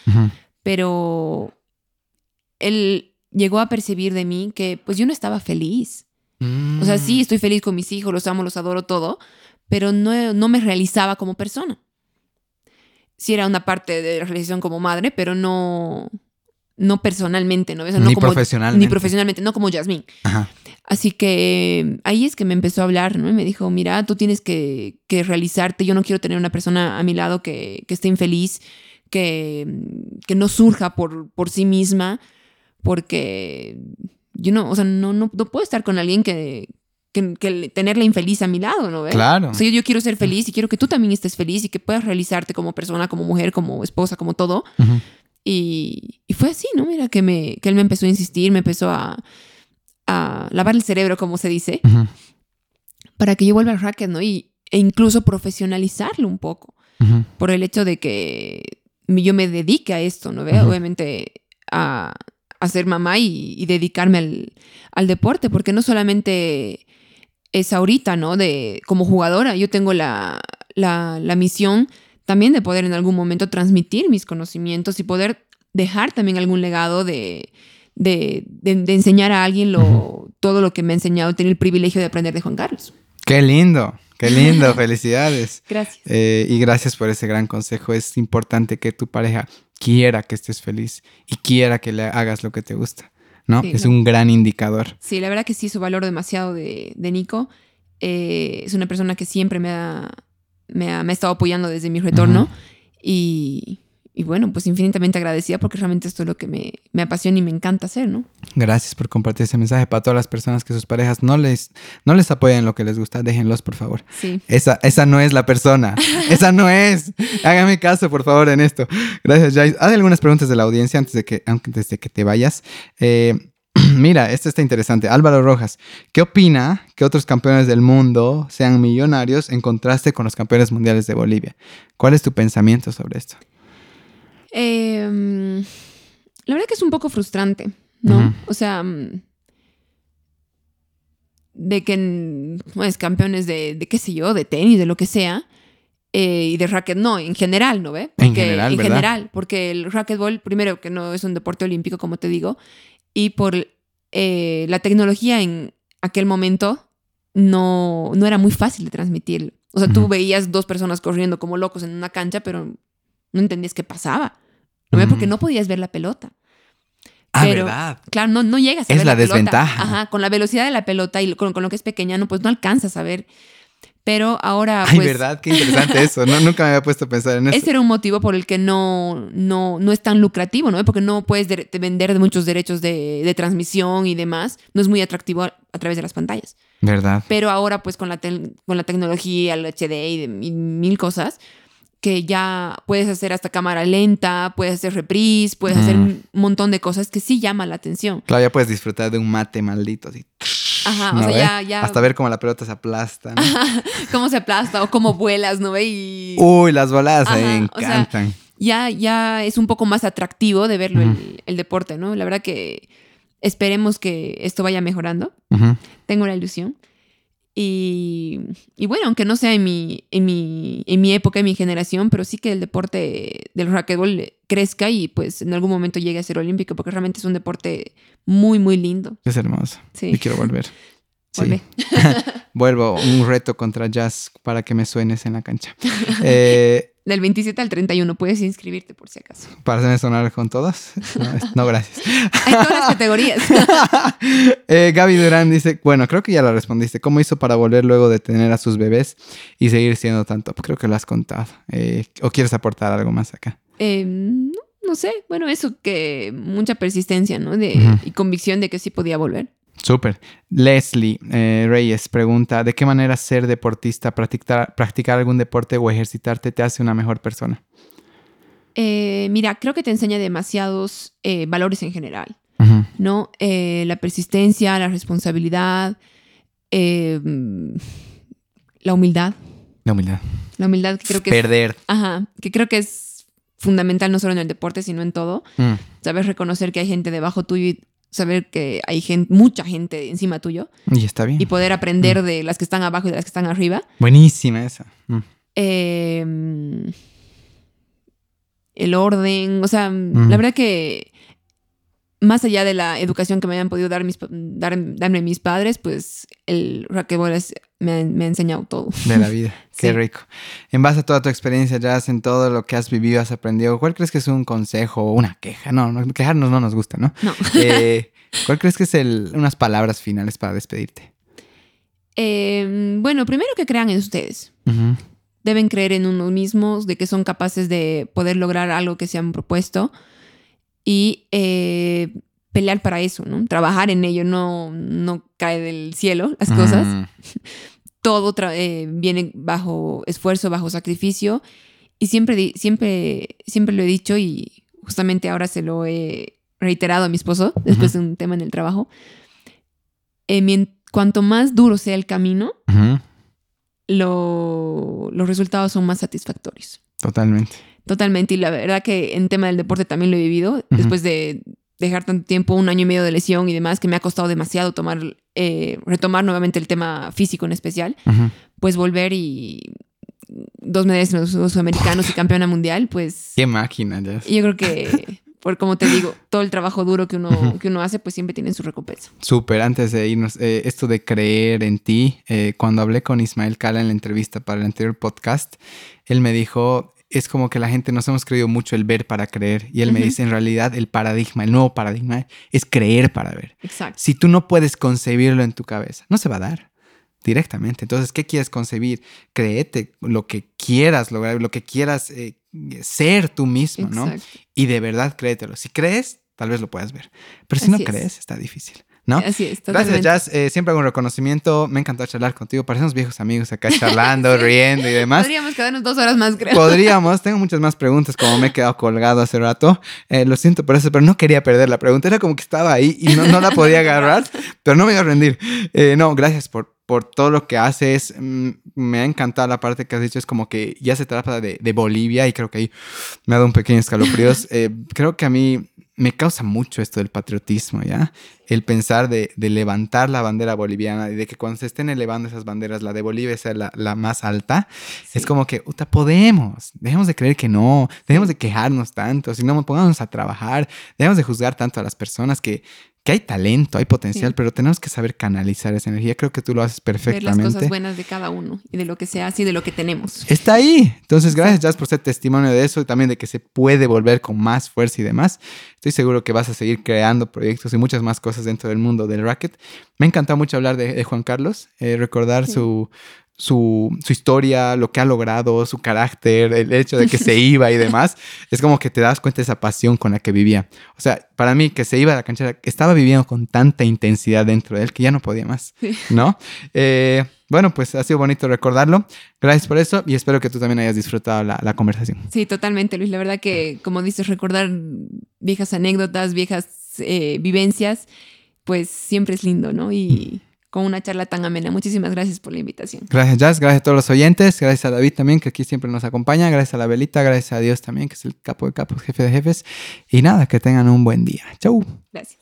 pero él llegó a percibir de mí que pues yo no estaba feliz. O sea, sí, mm. estoy feliz con mis hijos, los amo, los adoro todo, pero no, no me realizaba como persona. Sí era una parte de la realización como madre, pero no, no personalmente, ¿no? ni como, profesionalmente. Ni profesionalmente, no como Jasmine. Así que ahí es que me empezó a hablar, ¿no? Y me dijo, mira, tú tienes que, realizarte, yo no quiero tener una persona a mi lado que, esté infeliz, que, que no surja por, por sí misma, porque yo no, o sea, no, no, puedo estar con alguien que, que, tenerla infeliz a mi lado, ¿no? Claro. O sea, yo, quiero ser feliz y quiero que tú también estés feliz y que puedas realizarte como persona, como mujer, como esposa, como todo. Y, y, fue así, ¿no? Mira, que, me, que él me empezó a insistir, me empezó a, a lavar el cerebro, como se dice, para que yo vuelva al racket, ¿no? Y, e incluso profesionalizarlo un poco, por el hecho de que yo me dedique a esto, ¿no? ¿Ve? Obviamente a, a, ser mamá y, y dedicarme al, al, deporte, porque no solamente es ahorita, ¿no? De, como jugadora, yo tengo la, la, la misión también de poder en algún momento transmitir mis conocimientos y poder dejar también algún legado de, de, de, enseñar a alguien lo, todo lo que me ha enseñado, tener el privilegio de aprender de Juan Carlos. Qué lindo, qué lindo, felicidades. Gracias. Eh, y gracias por ese gran consejo. Es importante que tu pareja quiera que estés feliz y quiera que le hagas lo que te gusta, ¿no? es un gran indicador. Sí, la verdad que sí, su valor demasiado de, de Nico. Eh, es una persona que siempre me ha, me ha, me ha estado apoyando desde mi retorno y y bueno, pues infinitamente agradecida porque realmente esto es lo que me, me, apasiona y me encanta hacer, ¿no? Gracias por compartir ese mensaje para todas las personas que sus parejas no les, no les apoyan lo que les gusta, déjenlos, por favor. Sí. Esa, esa no es la persona. esa no es. Hágame caso, por favor, en esto. Gracias, Jais. Hay algunas preguntas de la audiencia antes de que, antes de que te vayas. Eh, mira, esto está interesante. Álvaro Rojas, ¿qué opina que otros campeones del mundo sean millonarios en contraste con los campeones mundiales de Bolivia? ¿Cuál es tu pensamiento sobre esto? Em, la verdad que es un poco frustrante, ¿no? O sea, mm, de que pues, campeones de, de, qué sé yo, de tenis, de lo que sea, eh, y de racket no, en general, ¿no ve? en general, En general, porque el racquetball, primero que no es un deporte olímpico, como te digo, y por eh, la tecnología en aquel momento no, no era muy fácil de transmitir. O sea, tú veías dos personas corriendo como locos en una cancha, pero no entendías qué pasaba. ¿no? Porque no podías ver la pelota. Ah, Pero, ¿verdad? Claro, no, no llegas a es ver la, la desventaja. Ajá, con la velocidad de la pelota y con, con, lo que es pequeña, no, pues no alcanzas a ver. Pero ahora. Ay, pues, verdad, qué interesante eso. No, nunca me había puesto a pensar en eso. Ese era un motivo por el que no, no, no es tan lucrativo, ¿no? Porque no puedes de, vender muchos derechos de, de, transmisión y demás. No es muy atractivo a, a, través de las pantallas. ¿Verdad? Pero ahora, pues con la, con la tecnología, el HD y, de, y mil cosas, que ya puedes hacer hasta cámara lenta, puedes hacer reprise, puedes hacer un montón de cosas que sí llama la atención. Claro, ya puedes disfrutar de un mate maldito así. Ajá, o sea, ya, ya. Hasta ver cómo la pelota se aplasta. ¿no? cómo se aplasta o cómo vuelas, ¿no? Y... Uy, las voladas me encantan. ya, ya es un poco más atractivo de verlo el, deporte, ¿no? La verdad que esperemos que esto vaya mejorando. Tengo la ilusión. Y, bueno, aunque no sea en mi, en, mi, en mi época, en mi generación, pero sí que el deporte del racquetball crezca y pues en algún momento llegue a ser olímpico, porque realmente es un deporte muy, muy lindo. Es hermoso. Sí. Y quiero volver. Sí. Vuelvo, un reto contra Jazz para que me suenes en la cancha. Eh, Del 27 al 31 puedes inscribirte por si acaso. ¿Para hacerme sonar con todas? No, gracias. Hay todas las categorías. eh, Gaby Durán dice, bueno, creo que ya la respondiste. ¿Cómo hizo para volver luego de tener a sus bebés y seguir siendo tan top? Creo que lo has contado. Eh, ¿O quieres aportar algo más acá? Eh, no, sé. Bueno, eso que mucha persistencia, ¿no? De, Y convicción de que sí podía volver. Súper. Leslie eh, Reyes pregunta, ¿de qué manera ser deportista, practicar, practicar algún deporte o ejercitarte te hace una mejor persona? Eh, mira, creo que te enseña demasiados eh, valores en general, ¿no? la persistencia, la responsabilidad, la humildad. La humildad. La humildad que creo que Perder. Es, ajá, que creo que es fundamental no solo en el deporte, sino en todo. Mm. Saber reconocer que hay gente debajo tuyo y saber que hay gente, mucha gente encima tuyo. Y está bien. Y poder aprender mm. de las que están abajo y de las que están arriba. Buenísima esa. Mm. Em, el orden, o sea, la verdad que más allá de la educación que me hayan podido dar mis, darme mis padres, pues el racquetball me, ha, enseñado todo. De la vida. Qué rico. En base a toda tu experiencia, Jazz, en todo lo que has vivido, has aprendido, ¿cuál crees que es un consejo o una queja? No, no, quejarnos no nos gusta, ¿no? No. Eh, ¿Cuál crees que es el, unas palabras finales para despedirte? Em, bueno, primero que crean en ustedes. Deben creer en uno mismos, de que son capaces de poder lograr algo que se han propuesto y eh, pelear para eso, ¿no? Trabajar en ello, no, no cae del cielo las cosas. Mm. Todo eh, viene bajo esfuerzo, bajo sacrificio. Y siempre, siempre, siempre lo he dicho y justamente ahora se lo he reiterado a mi esposo después de un tema en el trabajo. Eh, cuanto más duro sea el camino, los resultados son más satisfactorios. Totalmente. Totalmente. Y la verdad que en tema del deporte también lo he vivido. Después de dejar tanto tiempo, un año y medio de lesión y demás, que me ha costado demasiado tomar, eh, retomar nuevamente el tema físico en especial, pues volver y dos medallas en los Americanos y campeona mundial, pues... Qué máquina, ya. Yo creo que, por como te digo, todo el trabajo duro que uno, que uno hace, pues siempre tiene su recompensa. Súper, antes de irnos, eh, esto de creer en ti, eh, cuando hablé con Ismael Cala en la entrevista para el anterior podcast, él me dijo, es como que la gente nos hemos creído mucho el ver para creer. Y él me dice, en realidad, el paradigma, el nuevo paradigma es creer para ver. Exacto. Si tú no puedes concebirlo en tu cabeza, no se va a dar directamente. Entonces, ¿qué quieres concebir? Créete lo que quieras lograr, lo que quieras eh, ser tú mismo, ¿no? Y de verdad créetelo. Si crees, tal vez lo puedas ver. Pero si no crees, está difícil. ¿No? Así es, Gracias, Jazz. Eh, siempre hago un reconocimiento. Me encantó charlar contigo. Parecemos viejos amigos acá charlando, riendo y demás. Podríamos quedarnos dos horas más, creo. Podríamos. Tengo muchas más preguntas, como me he quedado colgado hace rato. Eh, lo siento por eso, pero no quería perder la pregunta. Era como que estaba ahí y no, no la podía agarrar, pero no me iba a rendir. Eh, no, gracias por, por todo lo que haces. Mm, me ha encantado la parte que has dicho. Es como que ya se trata de, de Bolivia y creo que ahí me ha dado un pequeño escalofríos. creo que a mí me causa mucho esto del patriotismo, ¿ya? El pensar de, levantar la bandera boliviana y de que cuando se estén elevando esas banderas, la de Bolivia sea la, la más alta, es como que, uta, podemos, dejemos de creer que no, dejemos de quejarnos tanto, si no, pongamos a trabajar, dejemos de juzgar tanto a las personas que, que hay talento, hay potencial, pero tenemos que saber canalizar esa energía. Creo que tú lo haces perfectamente. Ver las cosas buenas de cada uno y de lo que se hace y de lo que tenemos. Está ahí. Entonces, gracias, Jazz, por ser testimonio de eso y también de que se puede volver con más fuerza y demás. Estoy seguro que vas a seguir creando proyectos y muchas más cosas dentro del mundo del racket. Me ha encantado mucho hablar de, Juan Carlos, eh, recordar su, su, historia, lo que ha logrado, su carácter, el hecho de que se iba y demás, es como que te das cuenta de esa pasión con la que vivía. O sea, para mí que se iba a la cancha, estaba viviendo con tanta intensidad dentro de él que ya no podía más, ¿no? Eh, bueno, pues ha sido bonito recordarlo. Gracias por eso y espero que tú también hayas disfrutado la, conversación. Sí, totalmente, Luis. La verdad que, como dices, recordar viejas anécdotas, viejas eh, vivencias, pues siempre es lindo, ¿no? Y con una charla tan amena. Muchísimas gracias por la invitación. Gracias, Jazz. Gracias a todos los oyentes. Gracias a David también, que aquí siempre nos acompaña. Gracias a la Velita. Gracias a Dios también, que es el capo de capos, jefe de jefes. Y nada, que tengan un buen día. Chau. Gracias.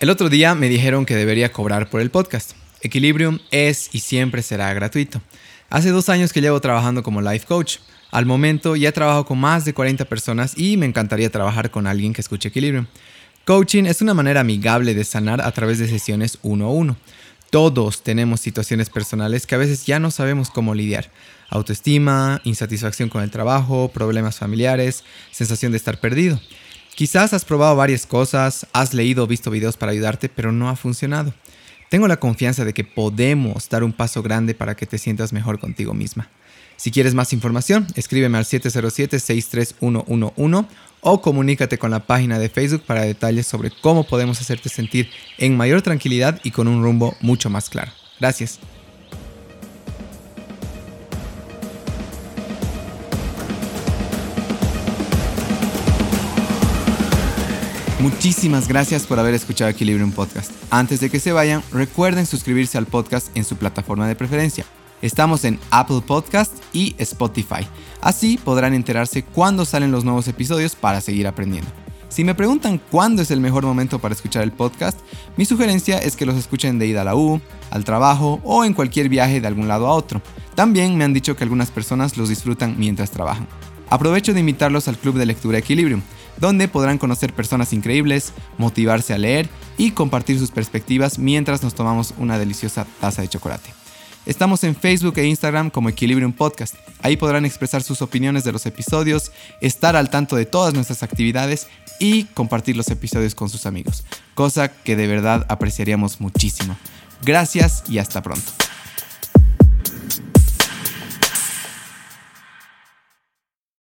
El otro día me dijeron que debería cobrar por el podcast. Equilibrium es y siempre será gratuito. Hace dos años que llevo trabajando como life coach. Al momento ya trabajo con más de 40 personas y me encantaría trabajar con alguien que escuche Equilibrium. Coaching es una manera amigable de sanar a través de sesiones uno a uno. Todos tenemos situaciones personales que a veces ya no sabemos cómo lidiar. Autoestima, insatisfacción con el trabajo, problemas familiares, sensación de estar perdido. Quizás has probado varias cosas, has leído o visto videos para ayudarte, pero no ha funcionado. Tengo la confianza de que podemos dar un paso grande para que te sientas mejor contigo misma. Si quieres más información, escríbeme al 707-63111 o comunícate con la página de Facebook para detalles sobre cómo podemos hacerte sentir en mayor tranquilidad y con un rumbo mucho más claro. Gracias. Muchísimas gracias por haber escuchado Equilibrium Podcast. Antes de que se vayan, recuerden suscribirse al podcast en su plataforma de preferencia. Estamos en Apple Podcast y Spotify. Así podrán enterarse cuándo salen los nuevos episodios para seguir aprendiendo. Si me preguntan cuándo es el mejor momento para escuchar el podcast, mi sugerencia es que los escuchen de ida a la U, al trabajo o en cualquier viaje de algún lado a otro. También me han dicho que algunas personas los disfrutan mientras trabajan. Aprovecho de invitarlos al Club de Lectura Equilibrium donde podrán conocer personas increíbles, motivarse a leer y compartir sus perspectivas mientras nos tomamos una deliciosa taza de chocolate. Estamos en Facebook e Instagram como Equilibrium Podcast. Ahí podrán expresar sus opiniones de los episodios, estar al tanto de todas nuestras actividades y compartir los episodios con sus amigos, cosa que de verdad apreciaríamos muchísimo. Gracias y hasta pronto.